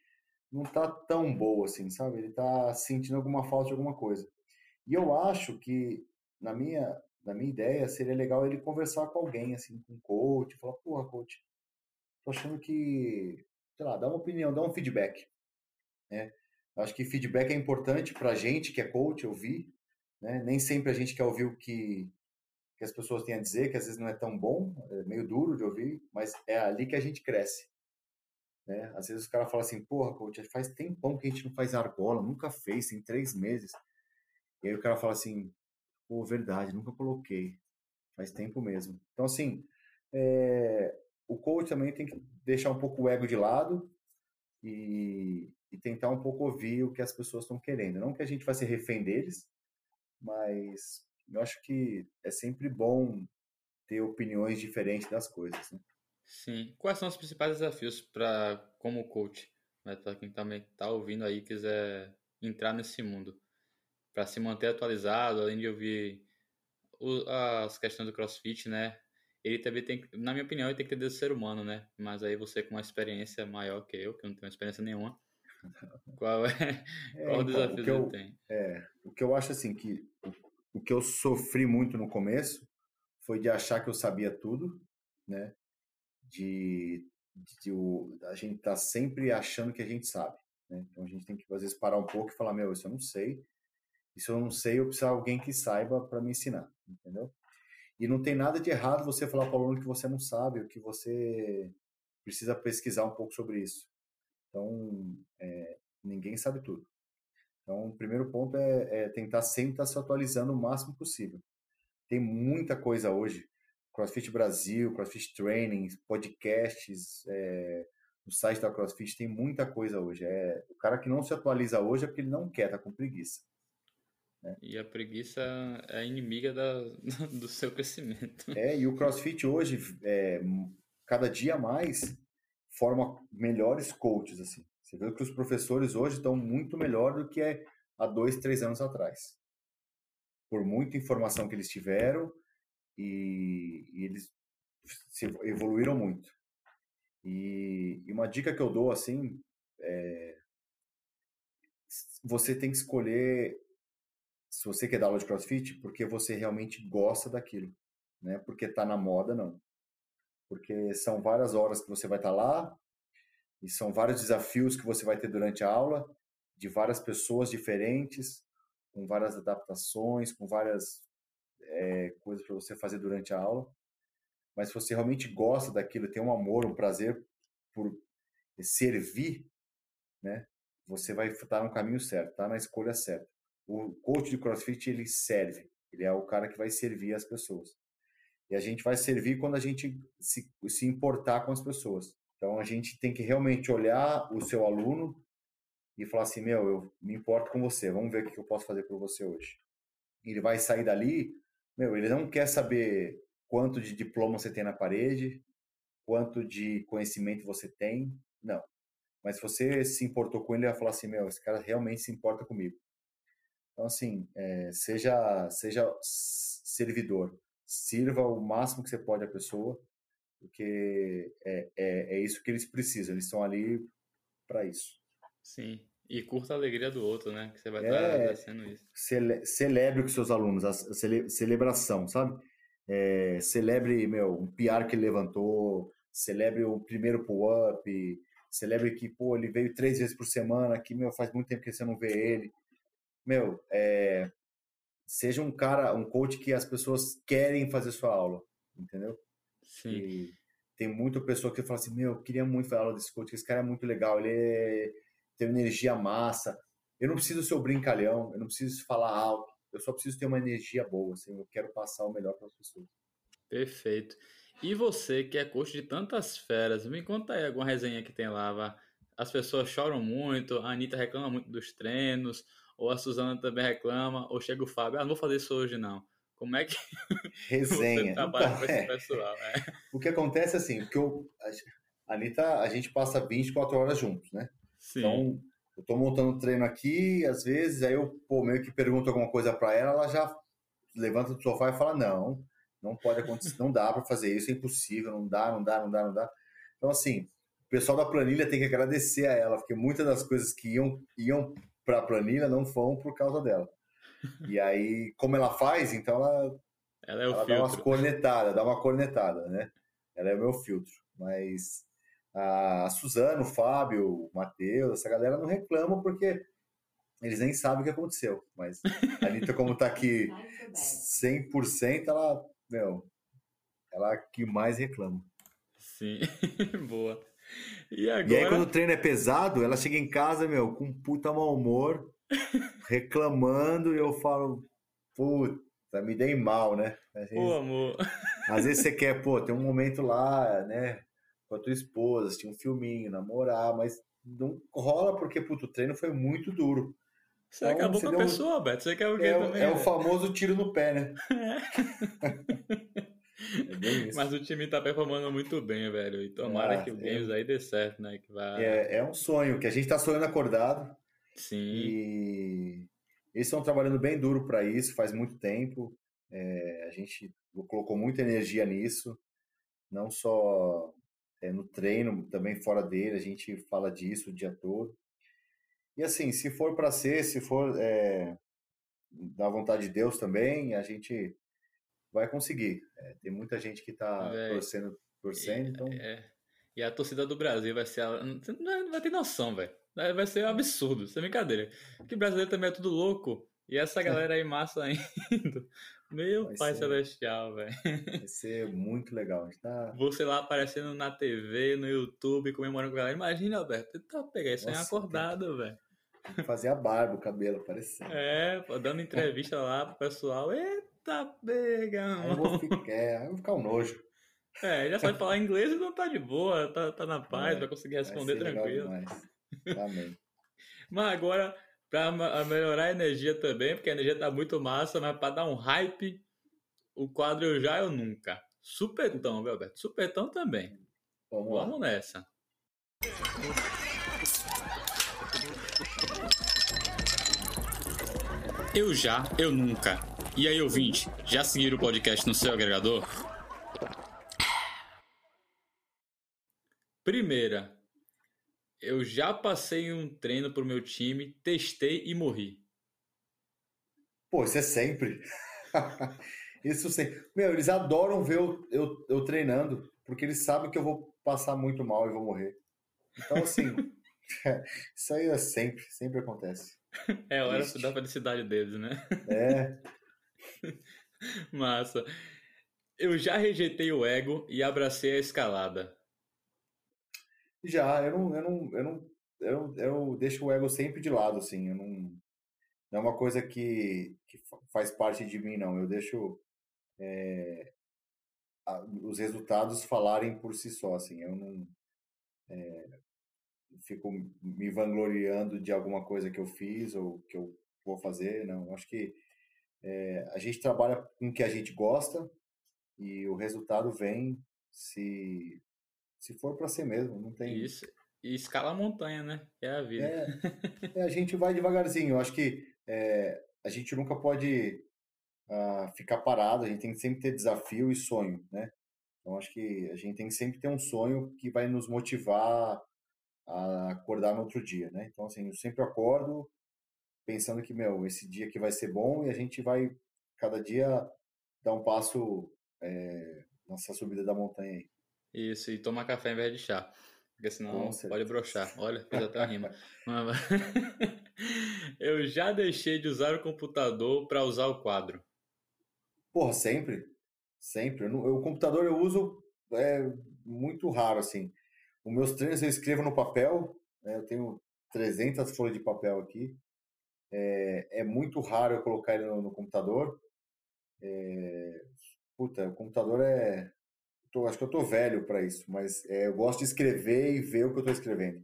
não tá tão boa assim, sabe? Ele tá sentindo alguma falta de alguma coisa. E eu acho que, na minha, na minha ideia, seria legal ele conversar com alguém, assim, com um coach, falar, porra, coach, tô achando que, sei lá, dá uma opinião, dá um feedback, né? Acho que feedback é importante pra gente que é coach ouvir, né? Nem sempre a gente quer ouvir o que, que as pessoas têm a dizer, que às vezes não é tão bom, é meio duro de ouvir, mas é ali que a gente cresce. Né? Às vezes os caras falam assim, porra, coach, faz tempão que a gente não faz argola, nunca fez, tem três meses. E aí o cara fala assim, pô, verdade, nunca coloquei. Faz tempo mesmo. Então, assim, é, o coach também tem que deixar um pouco o ego de lado e, e tentar um pouco ouvir o que as pessoas estão querendo. Não que a gente vai ser refém deles, mas eu acho que é sempre bom ter opiniões diferentes das coisas, né? Sim. Quais são os principais desafios para como coach, né, para quem também está ouvindo aí quiser entrar nesse mundo, para se manter atualizado, além de ouvir o, as questões do CrossFit, né? Ele também tem, na minha opinião, ele tem que ter do ser humano, né? Mas aí você com uma experiência maior que eu, que não tenho experiência nenhuma, (laughs) qual é, (laughs) é qual então, o desafio que eu, tem? É, o que eu acho assim que o que eu sofri muito no começo foi de achar que eu sabia tudo, né? de, de, de a gente tá sempre achando que a gente sabe. Né? Então a gente tem que às vezes parar um pouco e falar, meu, isso eu não sei. Isso eu não sei, eu preciso de alguém que saiba para me ensinar, entendeu? E não tem nada de errado você falar para o aluno que você não sabe, ou que você precisa pesquisar um pouco sobre isso. Então, é, ninguém sabe tudo. Então, o primeiro ponto é, é tentar sempre estar se atualizando o máximo possível. Tem muita coisa hoje. CrossFit Brasil, CrossFit Training, podcasts, é, no site da CrossFit tem muita coisa hoje. É, o cara que não se atualiza hoje é porque ele não quer, tá com preguiça. Né? E a preguiça é inimiga da, (laughs) do seu crescimento. É, e o CrossFit hoje, é, cada dia mais, forma melhores coaches, assim. Você vê que os professores hoje estão muito melhor do que há dois, três anos atrás. Por muita informação que eles tiveram e, e eles se evoluíram muito. E, e, uma dica que eu dou, assim, é, você tem que escolher se você quer dar aula de crossfit, porque você realmente gosta daquilo, né? Porque tá na moda, não. Porque são várias horas que você vai estar tá lá e são vários desafios que você vai ter durante a aula, de várias pessoas diferentes, com várias adaptações, com várias é, coisas para você fazer durante a aula. Mas se você realmente gosta daquilo, tem um amor, um prazer por servir, né? Você vai estar no caminho certo, tá na escolha certa. O coach de CrossFit ele serve, ele é o cara que vai servir as pessoas. E a gente vai servir quando a gente se, se importar com as pessoas. Então a gente tem que realmente olhar o seu aluno e falar assim: meu, eu me importo com você, vamos ver o que eu posso fazer por você hoje. Ele vai sair dali, meu, ele não quer saber quanto de diploma você tem na parede, quanto de conhecimento você tem, não. Mas se você se importou com ele, ele vai falar assim: meu, esse cara realmente se importa comigo. Então, assim, é, seja, seja servidor, sirva o máximo que você pode a pessoa, porque é, é, é isso que eles precisam, eles estão ali para isso. Sim, e curta a alegria do outro, né? Que você vai estar é, tá isso. Cele, celebre com seus alunos, a cele, celebração, sabe? É, celebre, meu, um PR que ele levantou, celebre o primeiro pull-up, celebre que, pô, ele veio três vezes por semana, que, meu, faz muito tempo que você não vê ele meu, é, seja um cara, um coach que as pessoas querem fazer sua aula, entendeu? Sim. E tem muita pessoa que fala assim, meu, eu queria muito aula desse coach, esse cara é muito legal, ele é, tem energia massa. Eu não preciso ser o brincalhão, eu não preciso falar alto, eu só preciso ter uma energia boa, assim, eu quero passar o melhor para as pessoas. Perfeito. E você que é coach de tantas feras, me conta aí alguma resenha que tem lá. As pessoas choram muito, a Anitta reclama muito dos treinos, ou a Suzana também reclama, ou chega o Fábio, ah, não vou fazer isso hoje não. Como é que (laughs) Resenha. você trabalha então, com esse é. pessoal? É. O que acontece é assim, porque eu, a Anitta, a gente passa 24 horas juntos, né? Sim. Então, eu tô montando treino aqui, às vezes, aí eu pô, meio que pergunto alguma coisa para ela, ela já levanta do sofá e fala, não, não pode acontecer, não dá para fazer isso, é impossível, não dá, não dá, não dá, não dá. Então, assim, o pessoal da planilha tem que agradecer a ela, porque muitas das coisas que iam, iam para a planilha não vão por causa dela. E aí, como ela faz, então ela, ela, é ela dá umas cornetadas, dá uma cornetada, né? Ela é o meu filtro. Mas a Suzano, o Fábio, o Matheus, essa galera não reclamam porque eles nem sabem o que aconteceu. Mas a Anitta, como tá aqui (laughs) 100%, ela, meu, ela é que mais reclama. Sim, (laughs) boa. E, agora... e aí, quando o treino é pesado, ela chega em casa, meu, com puta mau humor, reclamando, e eu falo, puta, me dei mal, né? Vezes, pô, amor. Às vezes você (laughs) quer, pô, tem um momento lá, né, com a tua esposa, assistir um filminho, namorar, mas não rola porque, puto, o treino foi muito duro. Você então, acabou você com a pessoa, um... Beto. Você quer o quê é, também? É né? o famoso tiro no pé, né? (laughs) É. É Mas o time tá performando muito bem, velho. E tomara ah, que o é... Games aí dê certo, né? Que vai... é, é um sonho, que a gente tá sonhando acordado. Sim. E eles estão trabalhando bem duro para isso, faz muito tempo. É, a gente colocou muita energia nisso, não só é, no treino, também fora dele, a gente fala disso o dia todo. E assim, se for para ser, se for é, da vontade de Deus também, a gente vai conseguir. É, tem muita gente que está é, torcendo, torcendo, então... É, e a torcida do Brasil vai ser... Não vai ter noção, velho. Vai ser um absurdo, sem brincadeira. Porque brasileiro também é tudo louco. E essa (laughs) galera aí massa indo Meu vai pai ser, celestial, velho. Vai ser muito legal. Tá... Você lá aparecendo na TV, no YouTube, comemorando com ela. Imagina, Alberto, tá pegando isso aí acordado, velho. Fazer a barba, o cabelo aparecendo. É, dando entrevista lá pro pessoal. Eita, pega, mano. Aí eu vou ficar, é, eu vou ficar um nojo. É, já sabe falar inglês e não tá de boa, tá, tá na paz, é, vai conseguir responder vai tranquilo. Amém. Mas agora, para melhorar a energia também, porque a energia tá muito massa, mas para dar um hype, o quadro Eu Já Eu Nunca. Supertão, viu, Alberto? Supertão também. Vamos, Vamos nessa. Eu já, eu nunca. E aí, ouvinte, já seguiram o podcast no seu agregador? Primeira, eu já passei um treino pro meu time, testei e morri. Pô, isso é sempre. (laughs) isso sempre. Meu, eles adoram ver eu, eu, eu, treinando, porque eles sabem que eu vou passar muito mal e vou morrer. Então, assim, (laughs) isso aí é sempre, sempre acontece. É a hora da felicidade deles, né? É. (laughs) Massa. Eu já rejeitei o ego e abracei a escalada. Já, eu não, eu não, eu não, eu, eu deixo o ego sempre de lado, assim, eu não, não é uma coisa que, que faz parte de mim, não. Eu deixo é, a, os resultados falarem por si só, assim, eu não é, fico me vangloriando de alguma coisa que eu fiz ou que eu vou fazer, não. Acho que é, a gente trabalha com o que a gente gosta e o resultado vem se se for para ser mesmo, não tem. Isso. E escala a montanha, né? É a vida. É, é, a gente vai devagarzinho. Eu acho que é, a gente nunca pode uh, ficar parado, a gente tem que sempre ter desafio e sonho, né? Então acho que a gente tem que sempre ter um sonho que vai nos motivar a acordar no outro dia, né? Então assim, eu sempre acordo pensando que, meu, esse dia que vai ser bom e a gente vai cada dia dar um passo é, nessa subida da montanha aí. Isso, e tomar café em vez de chá. Porque senão pode brochar. Olha, fez até uma rima. (laughs) eu já deixei de usar o computador para usar o quadro. Porra, sempre. Sempre. Eu, o computador eu uso é, muito raro, assim. Os meus treinos eu escrevo no papel. Né, eu tenho 300 folhas de papel aqui. É, é muito raro eu colocar ele no, no computador. É, puta, o computador é tô, acho que eu tô velho para isso, mas é, eu gosto de escrever e ver o que eu tô escrevendo.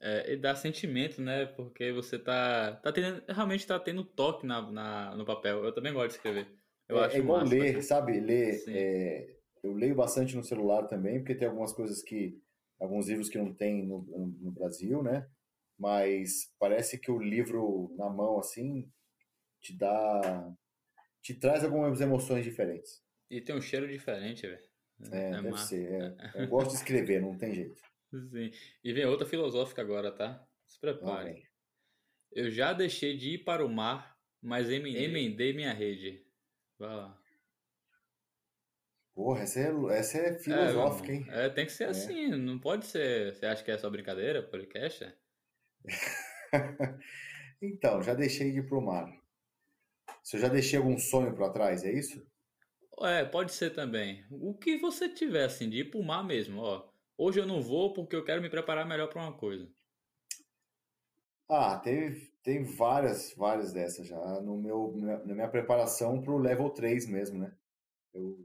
É, e dá sentimento, né? Porque você tá, tá tendo, realmente tá tendo toque na, na, no papel. Eu também gosto de escrever. Eu é, acho é igual massa, ler, sabe? Ler. É, eu leio bastante no celular também, porque tem algumas coisas que. alguns livros que não tem no, no Brasil, né? Mas parece que o livro na mão, assim, te dá. te traz algumas emoções diferentes. E tem um cheiro diferente, velho. É, é deve ser. É. (laughs) Eu gosto de escrever, não tem jeito. Sim. E vem outra filosófica agora, tá? Se preparem. Eu já deixei de ir para o mar, mas emendei minha rede. Vai lá. Porra, essa é, essa é filosófica, é, hein? É, tem que ser é. assim, não pode ser. Você acha que é só brincadeira, podcast? (laughs) então, já deixei de ir para o mar. Se eu já deixei algum sonho para trás, é isso? É, pode ser também. O que você tiver, assim, de ir pro mar mesmo, ó. Hoje eu não vou porque eu quero me preparar melhor para uma coisa. Ah, teve, tem várias, várias dessas já no meu, na minha preparação pro level 3 mesmo, né? Eu,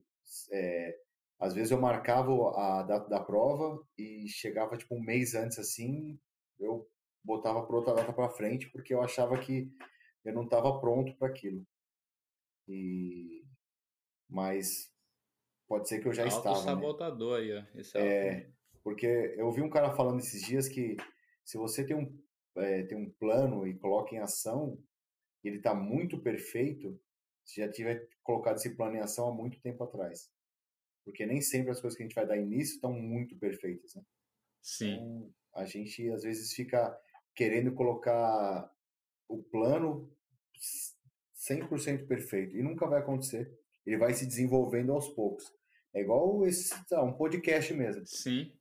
é, às vezes eu marcava a data da prova e chegava tipo um mês antes assim, eu botava para outra data para frente porque eu achava que eu não estava pronto para aquilo. E mas pode ser que eu já Auto estava. Né? sabotador né? aí, ó. Esse é, porque eu ouvi um cara falando esses dias que se você tem um, é, tem um plano e coloca em ação, ele está muito perfeito, você já tiver colocado esse plano em ação há muito tempo atrás. Porque nem sempre as coisas que a gente vai dar início estão muito perfeitas, né? Sim. Então, a gente às vezes fica querendo colocar o plano 100% perfeito e nunca vai acontecer ele vai se desenvolvendo aos poucos. É igual esse, tá, um podcast mesmo. Sim.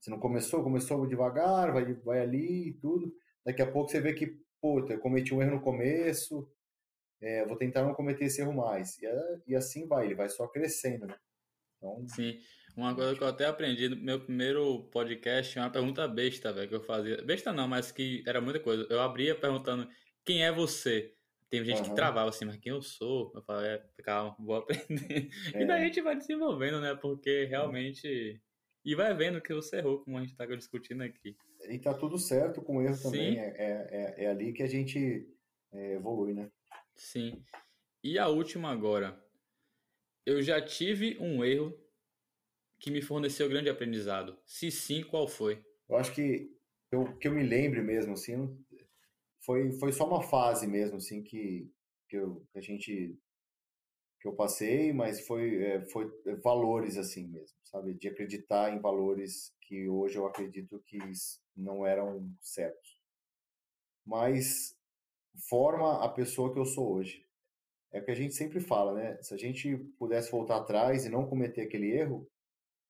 Você não começou, começou devagar, vai, vai ali e tudo. Daqui a pouco você vê que, puta, eu cometi um erro no começo, é, vou tentar não cometer esse erro mais. E, é, e assim vai, ele vai só crescendo, né? Então, Sim. Uma coisa que eu até aprendi no meu primeiro podcast, uma pergunta besta, velho, que eu fazia. Besta não, mas que era muita coisa. Eu abria perguntando quem é você? Tem gente uhum. que travava assim, mas quem eu sou? Eu falei, é, calma, vou aprender. (laughs) É. E daí a gente vai desenvolvendo, né? Porque realmente. E vai vendo que você errou, como a gente tá discutindo aqui. E tá tudo certo com erro Sim. também. É, é, é, é, ali que a gente é, evolui, né? Sim. E a última agora. Eu já tive um erro que me forneceu grande aprendizado. Se sim, qual foi? Eu acho que eu, que eu me lembre mesmo, assim, foi, foi só uma fase mesmo, assim, que, que, eu, que a gente que eu passei, mas foi, é, foi valores assim mesmo, sabe? De acreditar em valores que hoje eu acredito que não eram certos. Mas forma a pessoa que eu sou hoje. É o que a gente sempre fala, né? Se a gente pudesse voltar atrás e não cometer aquele erro,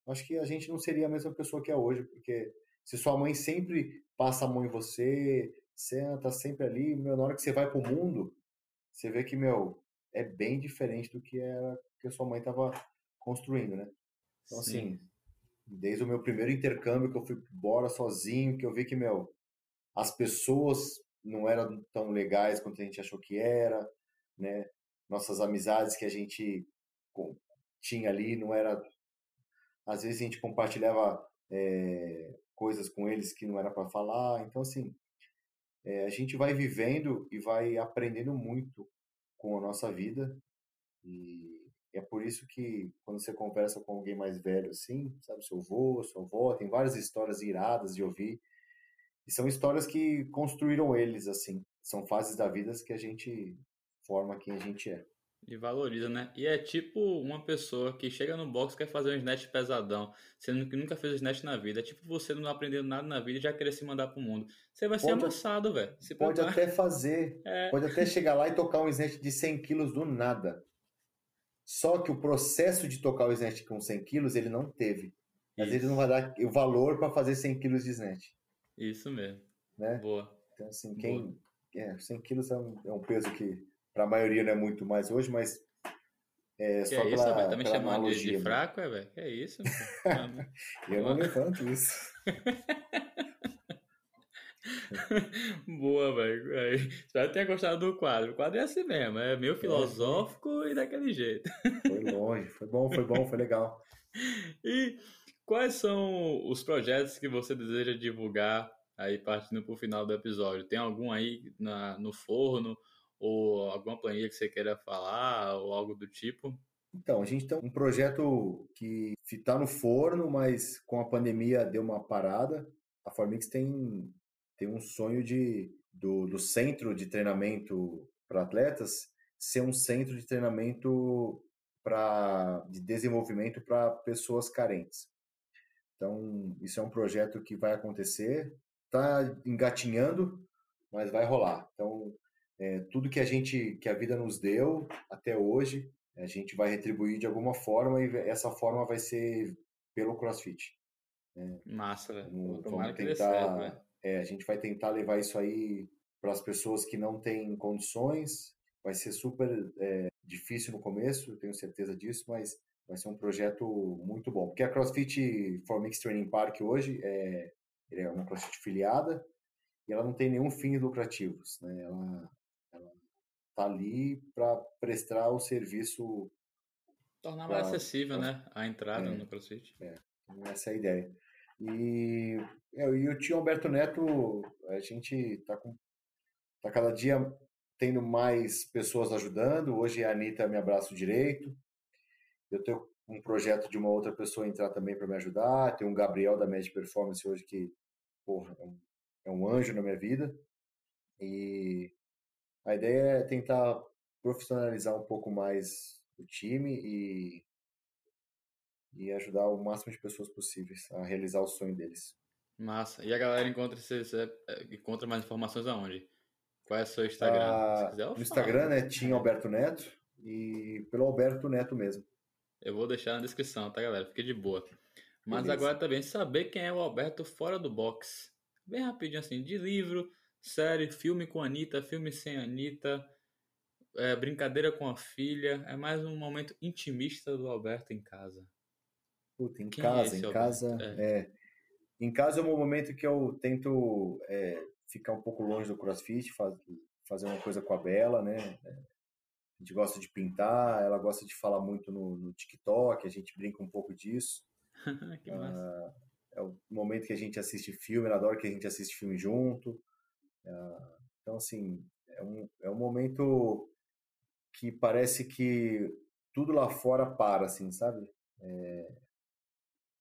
acho que a gente não seria a mesma pessoa que é hoje, porque se sua mãe sempre passa a mão em você, senta sempre ali, meu, na hora que você vai pro mundo, você vê que, meu, é bem diferente do que era que a sua mãe estava construindo, né? Então, Sim. assim, desde o meu primeiro intercâmbio que eu fui embora sozinho, que eu vi que, meu, as pessoas não eram tão legais quanto a gente achou que era, né? Nossas amizades que a gente tinha ali não era às vezes a gente compartilhava é, coisas com eles que não era para falar. Então, assim, é, a gente vai vivendo e vai aprendendo muito com a nossa vida. E é por isso que quando você conversa com alguém mais velho, assim, sabe, seu avô, sua avó, tem várias histórias iradas de ouvir. E são histórias que construíram eles, assim. São fases da vida que a gente forma quem a gente é. E valoriza, né? E é tipo uma pessoa que chega no box e quer fazer um snatch pesadão, sendo que nunca fez snatch na vida. É tipo você não aprendendo nada na vida e já querer se mandar pro mundo. Você vai pode, ser amassado, velho. Pode até fazer. É. Pode até chegar lá e tocar um snatch de 100 quilos do nada. Só que o processo de tocar o snatch com 100 quilos, ele não teve. Às vezes não vai dar o valor para fazer 100 quilos de snatch. Isso mesmo. Né? Boa. Então, assim, quem... Boa. É, 100 quilos é um, é um peso que para a maioria não é muito mais hoje, mas é que só é isso, pela, tá me chamando de, de fraco, é, velho? Que é isso? (laughs) eu não levanto isso. (laughs) Boa, velho. Espero ter gostado do quadro. O quadro é assim mesmo, é meio é, filosófico é, e daquele jeito. (laughs) Foi longe, foi bom, foi bom, foi legal. E quais são os projetos que você deseja divulgar aí partindo para o final do episódio? Tem algum aí na, no forno ou alguma planilha que você queira falar ou algo do tipo? Então, a gente tem um projeto que está no forno, mas com a pandemia deu uma parada. A Formix tem, tem um sonho de do, do centro de treinamento para atletas ser um centro de treinamento para de desenvolvimento para pessoas carentes. Então, isso é um projeto que vai acontecer, está engatinhando, mas vai rolar. Então, é, tudo que a gente, que a vida nos deu até hoje, a gente vai retribuir de alguma forma e essa forma vai ser pelo CrossFit. Né? Massa, velho. Vamos, vamos tentar, é, a gente vai tentar levar isso aí para as pessoas que não têm condições. Vai ser super é, difícil no começo, tenho certeza disso, mas vai ser um projeto muito bom. Porque a CrossFit for Mixed Training Park hoje é, é uma CrossFit filiada e ela não tem nenhum fins lucrativos. Né? Ela, tá ali para prestar o serviço. Tornar pra, mais acessível, né? A entrada é, no CrossFit. É, essa é a ideia. E, é, e o tio Alberto Neto, a gente tá com. tá cada dia tendo mais pessoas ajudando. Hoje a Anitta me abraço direito. Eu tenho um projeto de uma outra pessoa entrar também para me ajudar. Tem um Gabriel da Magic Performance hoje que, porra, é um, é um anjo na minha vida. E a ideia é tentar profissionalizar um pouco mais o time e, e ajudar o máximo de pessoas possíveis a realizar o sonho deles. Massa. E a galera encontra, é, encontra mais informações aonde? Qual é o seu Instagram? Ah, quiser, no Instagram é Tim Alberto Neto e pelo Alberto Neto mesmo. Eu vou deixar na descrição, tá, galera? Fique de boa. Mas Beleza. agora também saber quem é o Alberto fora do box. Bem rapidinho assim, de livro, série, filme com Anitta, filme sem Anitta. é, brincadeira com a filha, é mais um momento intimista do Alberto em casa. Puta, em Quem é casa, é em casa, é. Em casa é um momento que eu tento é, ficar um pouco longe do CrossFit, faz, fazer uma coisa com a Bela, né? A gente gosta de pintar, ela gosta de falar muito no, no TikTok, a gente brinca um pouco disso. (laughs) que massa. Ah, é o momento que a gente assiste filme, ela adora que a gente assiste filme junto. Ah, então, assim, é um, é um momento que parece que tudo lá fora para, assim, sabe? É...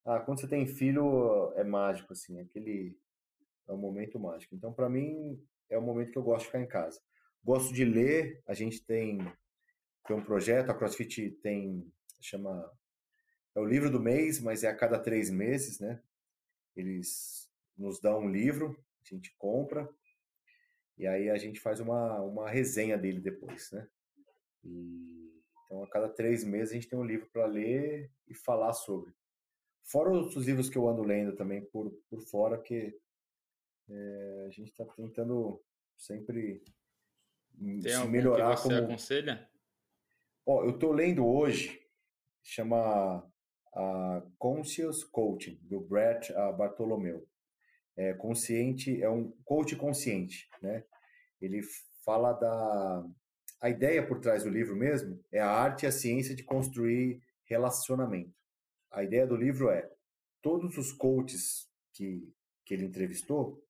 Ah, quando você tem filho, é mágico, assim, aquele é um momento mágico. Então, para mim, é o momento que eu gosto de ficar em casa. Gosto de ler, a gente tem, tem um projeto, a CrossFit tem, chama, é o livro do mês, mas é a cada três meses, né? Eles nos dão um livro, a gente compra, e aí a gente faz uma, uma resenha dele depois, né? E, então, a cada três meses a gente tem um livro para ler e falar sobre. Fora outros livros que eu ando lendo também por, por fora, que é, a gente está tentando sempre tem se melhorar. Que você como... aconselha? Ó, eu estou lendo hoje, chama uh, Conscious Coaching, do Brett uh, Bartolomeu. É, consciente, é um coach consciente, né? Ele fala da... A ideia por trás do livro mesmo é a arte e a ciência de construir relacionamento. A ideia do livro é todos os coaches que, que ele entrevistou,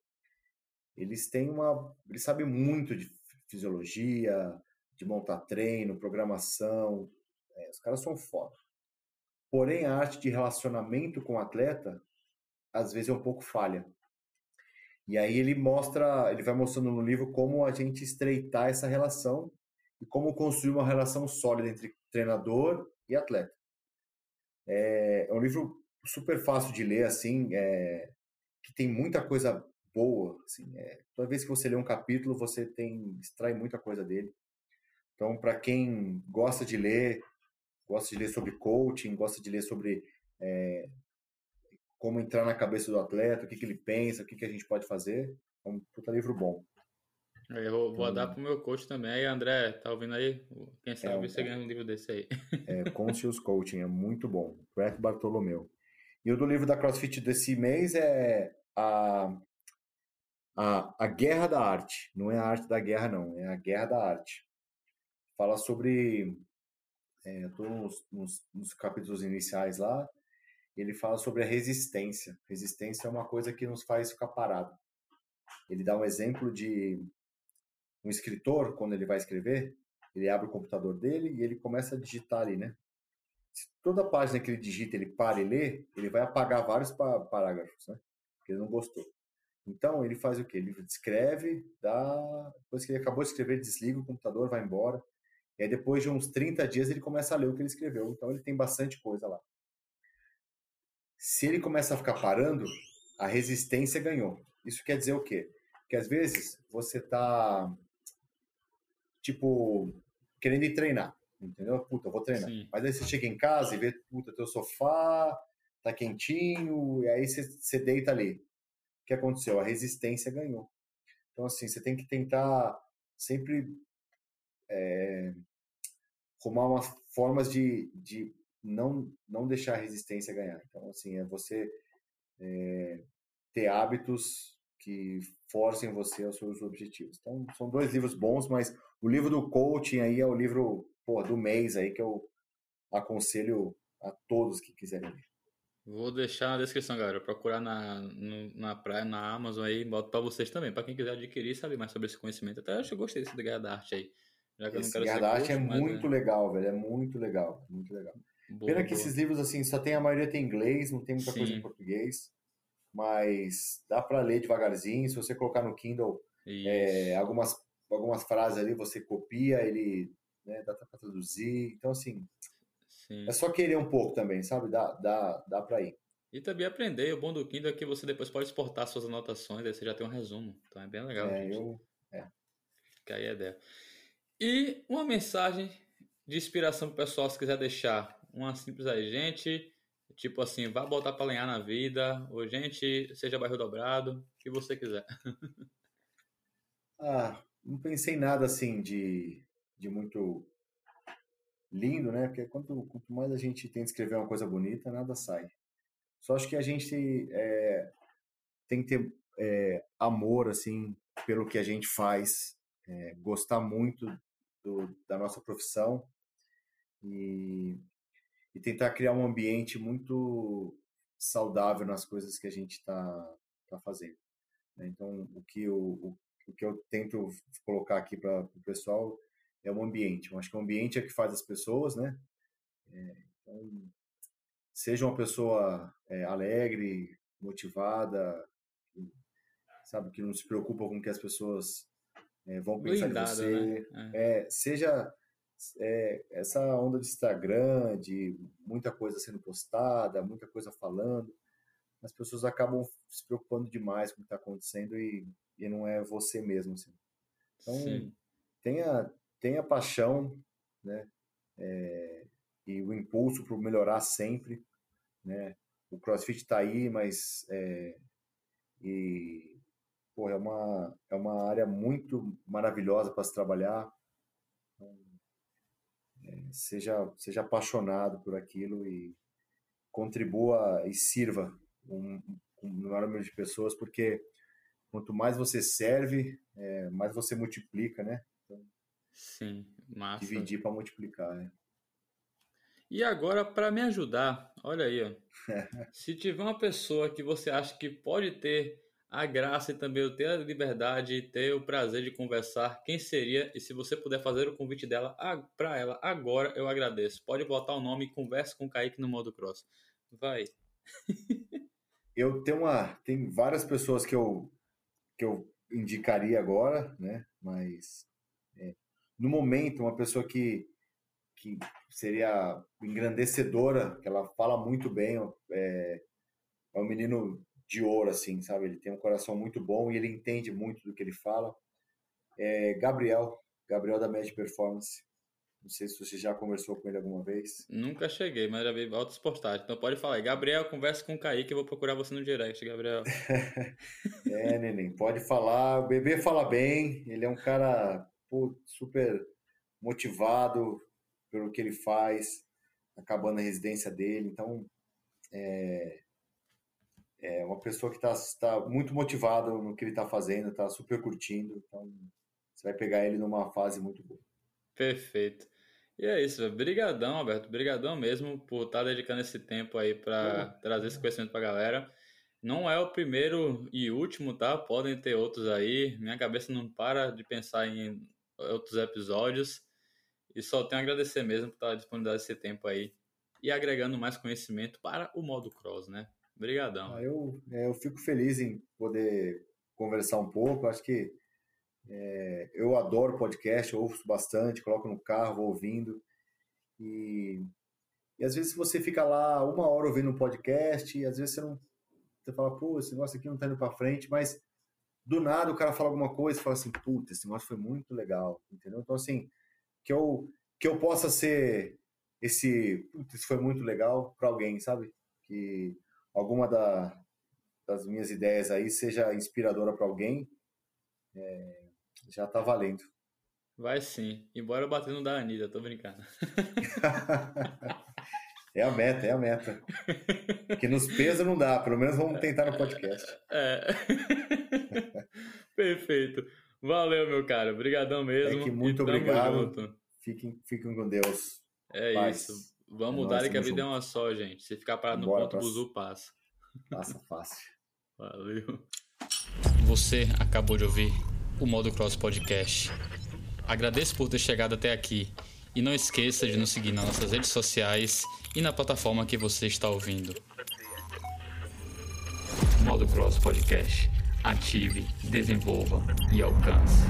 eles têm uma, eles sabem muito de fisiologia, de montar treino, programação, é, os caras são foda. Porém, a arte de relacionamento com o atleta, às vezes é um pouco falha. E aí ele mostra, ele vai mostrando no livro como a gente estreitar essa relação e como construir uma relação sólida entre treinador e atleta. É, é um livro super fácil de ler, assim, é, que tem muita coisa boa. Assim, é, toda vez que você lê um capítulo, você tem extrai muita coisa dele. Então, para quem gosta de ler, gosta de ler sobre coaching, gosta de ler sobre é, como entrar na cabeça do atleta, o que, que ele pensa, o que, que a gente pode fazer, é um puta livro bom. Eu vou, vou dar pro meu coach também. Aí, André, tá ouvindo aí? Quem sabe é, você ganha um livro desse aí. (laughs) É, Conscious Coaching, é muito bom. Brett Bartolomeu. E o do livro da CrossFit desse mês é a a, a Guerra da Arte. Não é a arte da guerra, não, é a Guerra da Arte. Fala sobre. É, Estou nos, nos, nos capítulos iniciais lá. Ele fala sobre a resistência. Resistência é uma coisa que nos faz ficar parado. Ele dá um exemplo de um escritor, quando ele vai escrever, ele abre o computador dele e ele começa a digitar ali, né? Se toda página que ele digita ele para e lê, ele vai apagar vários parágrafos, né? Porque ele não gostou. Então, ele faz o quê? Ele escreve, dá... depois que ele acabou de escrever, desliga o computador, vai embora. E aí, depois de uns 30 dias, ele começa a ler o que ele escreveu. Então, ele tem bastante coisa lá. Se ele começa a ficar parando, a resistência ganhou. Isso quer dizer o quê? Que às vezes você tá, tipo, querendo ir treinar, entendeu? Puta, eu vou treinar. Sim. Mas aí você chega em casa e vê, puta, teu sofá tá quentinho, e aí você, você deita ali o que aconteceu? A resistência ganhou. Então, assim, você tem que tentar sempre é, arrumar umas formas de, de não, não deixar a resistência ganhar. Então, assim, é você é, ter hábitos que forcem você aos seus objetivos. Então, são dois livros bons, mas o livro do coaching aí é o livro pô, do mês aí que eu aconselho a todos que quiserem ler. Vou deixar na descrição, galera. Procurar na, no, na praia, na Amazon aí, boto pra vocês também. Pra quem quiser adquirir, saber mais sobre esse conhecimento. Até acho que eu gostei desse Guerra da Arte aí. Já que esse eu não quero Guerra da Arte é muito é... legal, velho. É muito legal. Muito legal. Boa, Pena boa. que esses livros, assim, só tem a maioria tem inglês, não tem muita Sim. coisa em português. Mas dá pra ler devagarzinho. Se você colocar no Kindle é, algumas, algumas frases ali, você copia, ele né, dá pra traduzir. Então, assim, Sim. É só querer um pouco também, sabe? Dá, dá, dá pra ir. E também aprender. O bom do Kindle é que você depois pode exportar suas anotações, aí você já tem um resumo. Então é bem legal. É, gente. eu. É. Fica aí a ideia. E uma mensagem de inspiração pro pessoal, se quiser deixar. Uma simples aí, gente. Tipo assim, vá botar pra lenhar na vida. Ou, gente, seja bairro dobrado. O que você quiser. (laughs) ah, não pensei nada assim de de muito lindo, né? Porque quanto, quanto mais a gente tenta escrever uma coisa bonita, nada sai. Só acho que a gente é, tem que ter é, amor, assim, pelo que a gente faz, é, gostar muito do, da nossa profissão e, e tentar criar um ambiente muito saudável nas coisas que a gente está tá fazendo. Né? Então, o que, eu, o, o, que eu tento colocar aqui para o pessoal é o ambiente. Eu acho que o ambiente é que faz as pessoas, né? É, então, seja uma pessoa é, alegre, motivada, sabe, que não se preocupa com o que as pessoas é, vão pensar Blindado, de você. Né? É. é. seja é, essa onda de Instagram, de muita coisa sendo postada, muita coisa falando, as pessoas acabam se preocupando demais com o que está acontecendo e, e não é você mesmo. Assim. Então, Sim. tenha, tenha paixão, né? É, e o impulso para melhorar sempre, né? O CrossFit está aí, mas é, e pô, é uma é uma área muito maravilhosa para se trabalhar. Então, seja seja apaixonado por aquilo e contribua e sirva um, um maior número de pessoas, porque quanto mais você serve, é, mais você multiplica, né? Então, Sim, massa. Dividir para multiplicar, né? E agora, para me ajudar, olha aí, ó. (laughs) se tiver uma pessoa que você acha que pode ter a graça e também ter a liberdade e ter o prazer de conversar, quem seria? E se você puder fazer o convite dela para ela agora, eu agradeço. Pode botar o nome e converse com o Kaique no modo cross. Vai. (laughs) eu tenho uma, tem várias pessoas que eu que eu indicaria agora, né? Mas é, no momento, uma pessoa que que seria engrandecedora, que ela fala muito bem, é, é um menino de ouro, assim, sabe? Ele tem um coração muito bom e ele entende muito do que ele fala. É Gabriel, Gabriel da Med Performance. Não sei se você já conversou com ele alguma vez. Nunca cheguei, mas já vi altas postagens. Então pode falar. Gabriel, conversa com o Kaique, eu vou procurar você no direct, Gabriel. (laughs) é, neném, pode falar. O bebê fala bem, ele é um cara pô, super motivado, pelo que ele faz, acabando a residência dele. Então, é, é uma pessoa que está tá muito motivada no que ele está fazendo, está super curtindo. Então, você vai pegar ele numa fase muito boa. Perfeito. E é isso, Obrigadão, Alberto. Obrigadão mesmo por estar tá dedicando esse tempo aí para trazer esse conhecimento para a galera. Não é o primeiro e último, tá? Podem ter outros aí. Minha cabeça não para de pensar em outros episódios. E só tenho a agradecer mesmo por estar disponibilizando esse tempo aí e agregando mais conhecimento para o modo cross, né? Obrigadão. Ah, eu, é, eu fico feliz em poder conversar um pouco. Acho que é, eu adoro podcast, ouço bastante, coloco no carro, vou ouvindo. E, e às vezes você fica lá uma hora ouvindo um podcast e às vezes você não. Você fala, pô, esse negócio aqui não tá indo para frente, mas do nada o cara fala alguma coisa e fala assim, puta, esse negócio foi muito legal, entendeu? Então, assim, que eu, que eu possa ser esse, isso foi muito legal para alguém, sabe? Que alguma da, das minhas ideias aí seja inspiradora para alguém, é, já tá valendo. Vai sim. Embora batendo da Anitta, tô brincando. (laughs) é a meta, é a meta. Que nos pesa não dá, pelo menos vamos tentar no podcast. É. (laughs) Perfeito. Valeu, meu cara. Obrigadão mesmo. É muito obrigado. Fiquem, fiquem com Deus. É Paz. isso. Vamos mudar que a vida junto. é uma só, gente. Se ficar parado Bora, no ponto, o buzu passa. Passa fácil. (laughs) Valeu. Você acabou de ouvir o Modo Cross Podcast. Agradeço por ter chegado até aqui. E não esqueça de nos seguir nas nossas redes sociais e na plataforma que você está ouvindo. Modo Cross Podcast ative, desenvolva e alcance.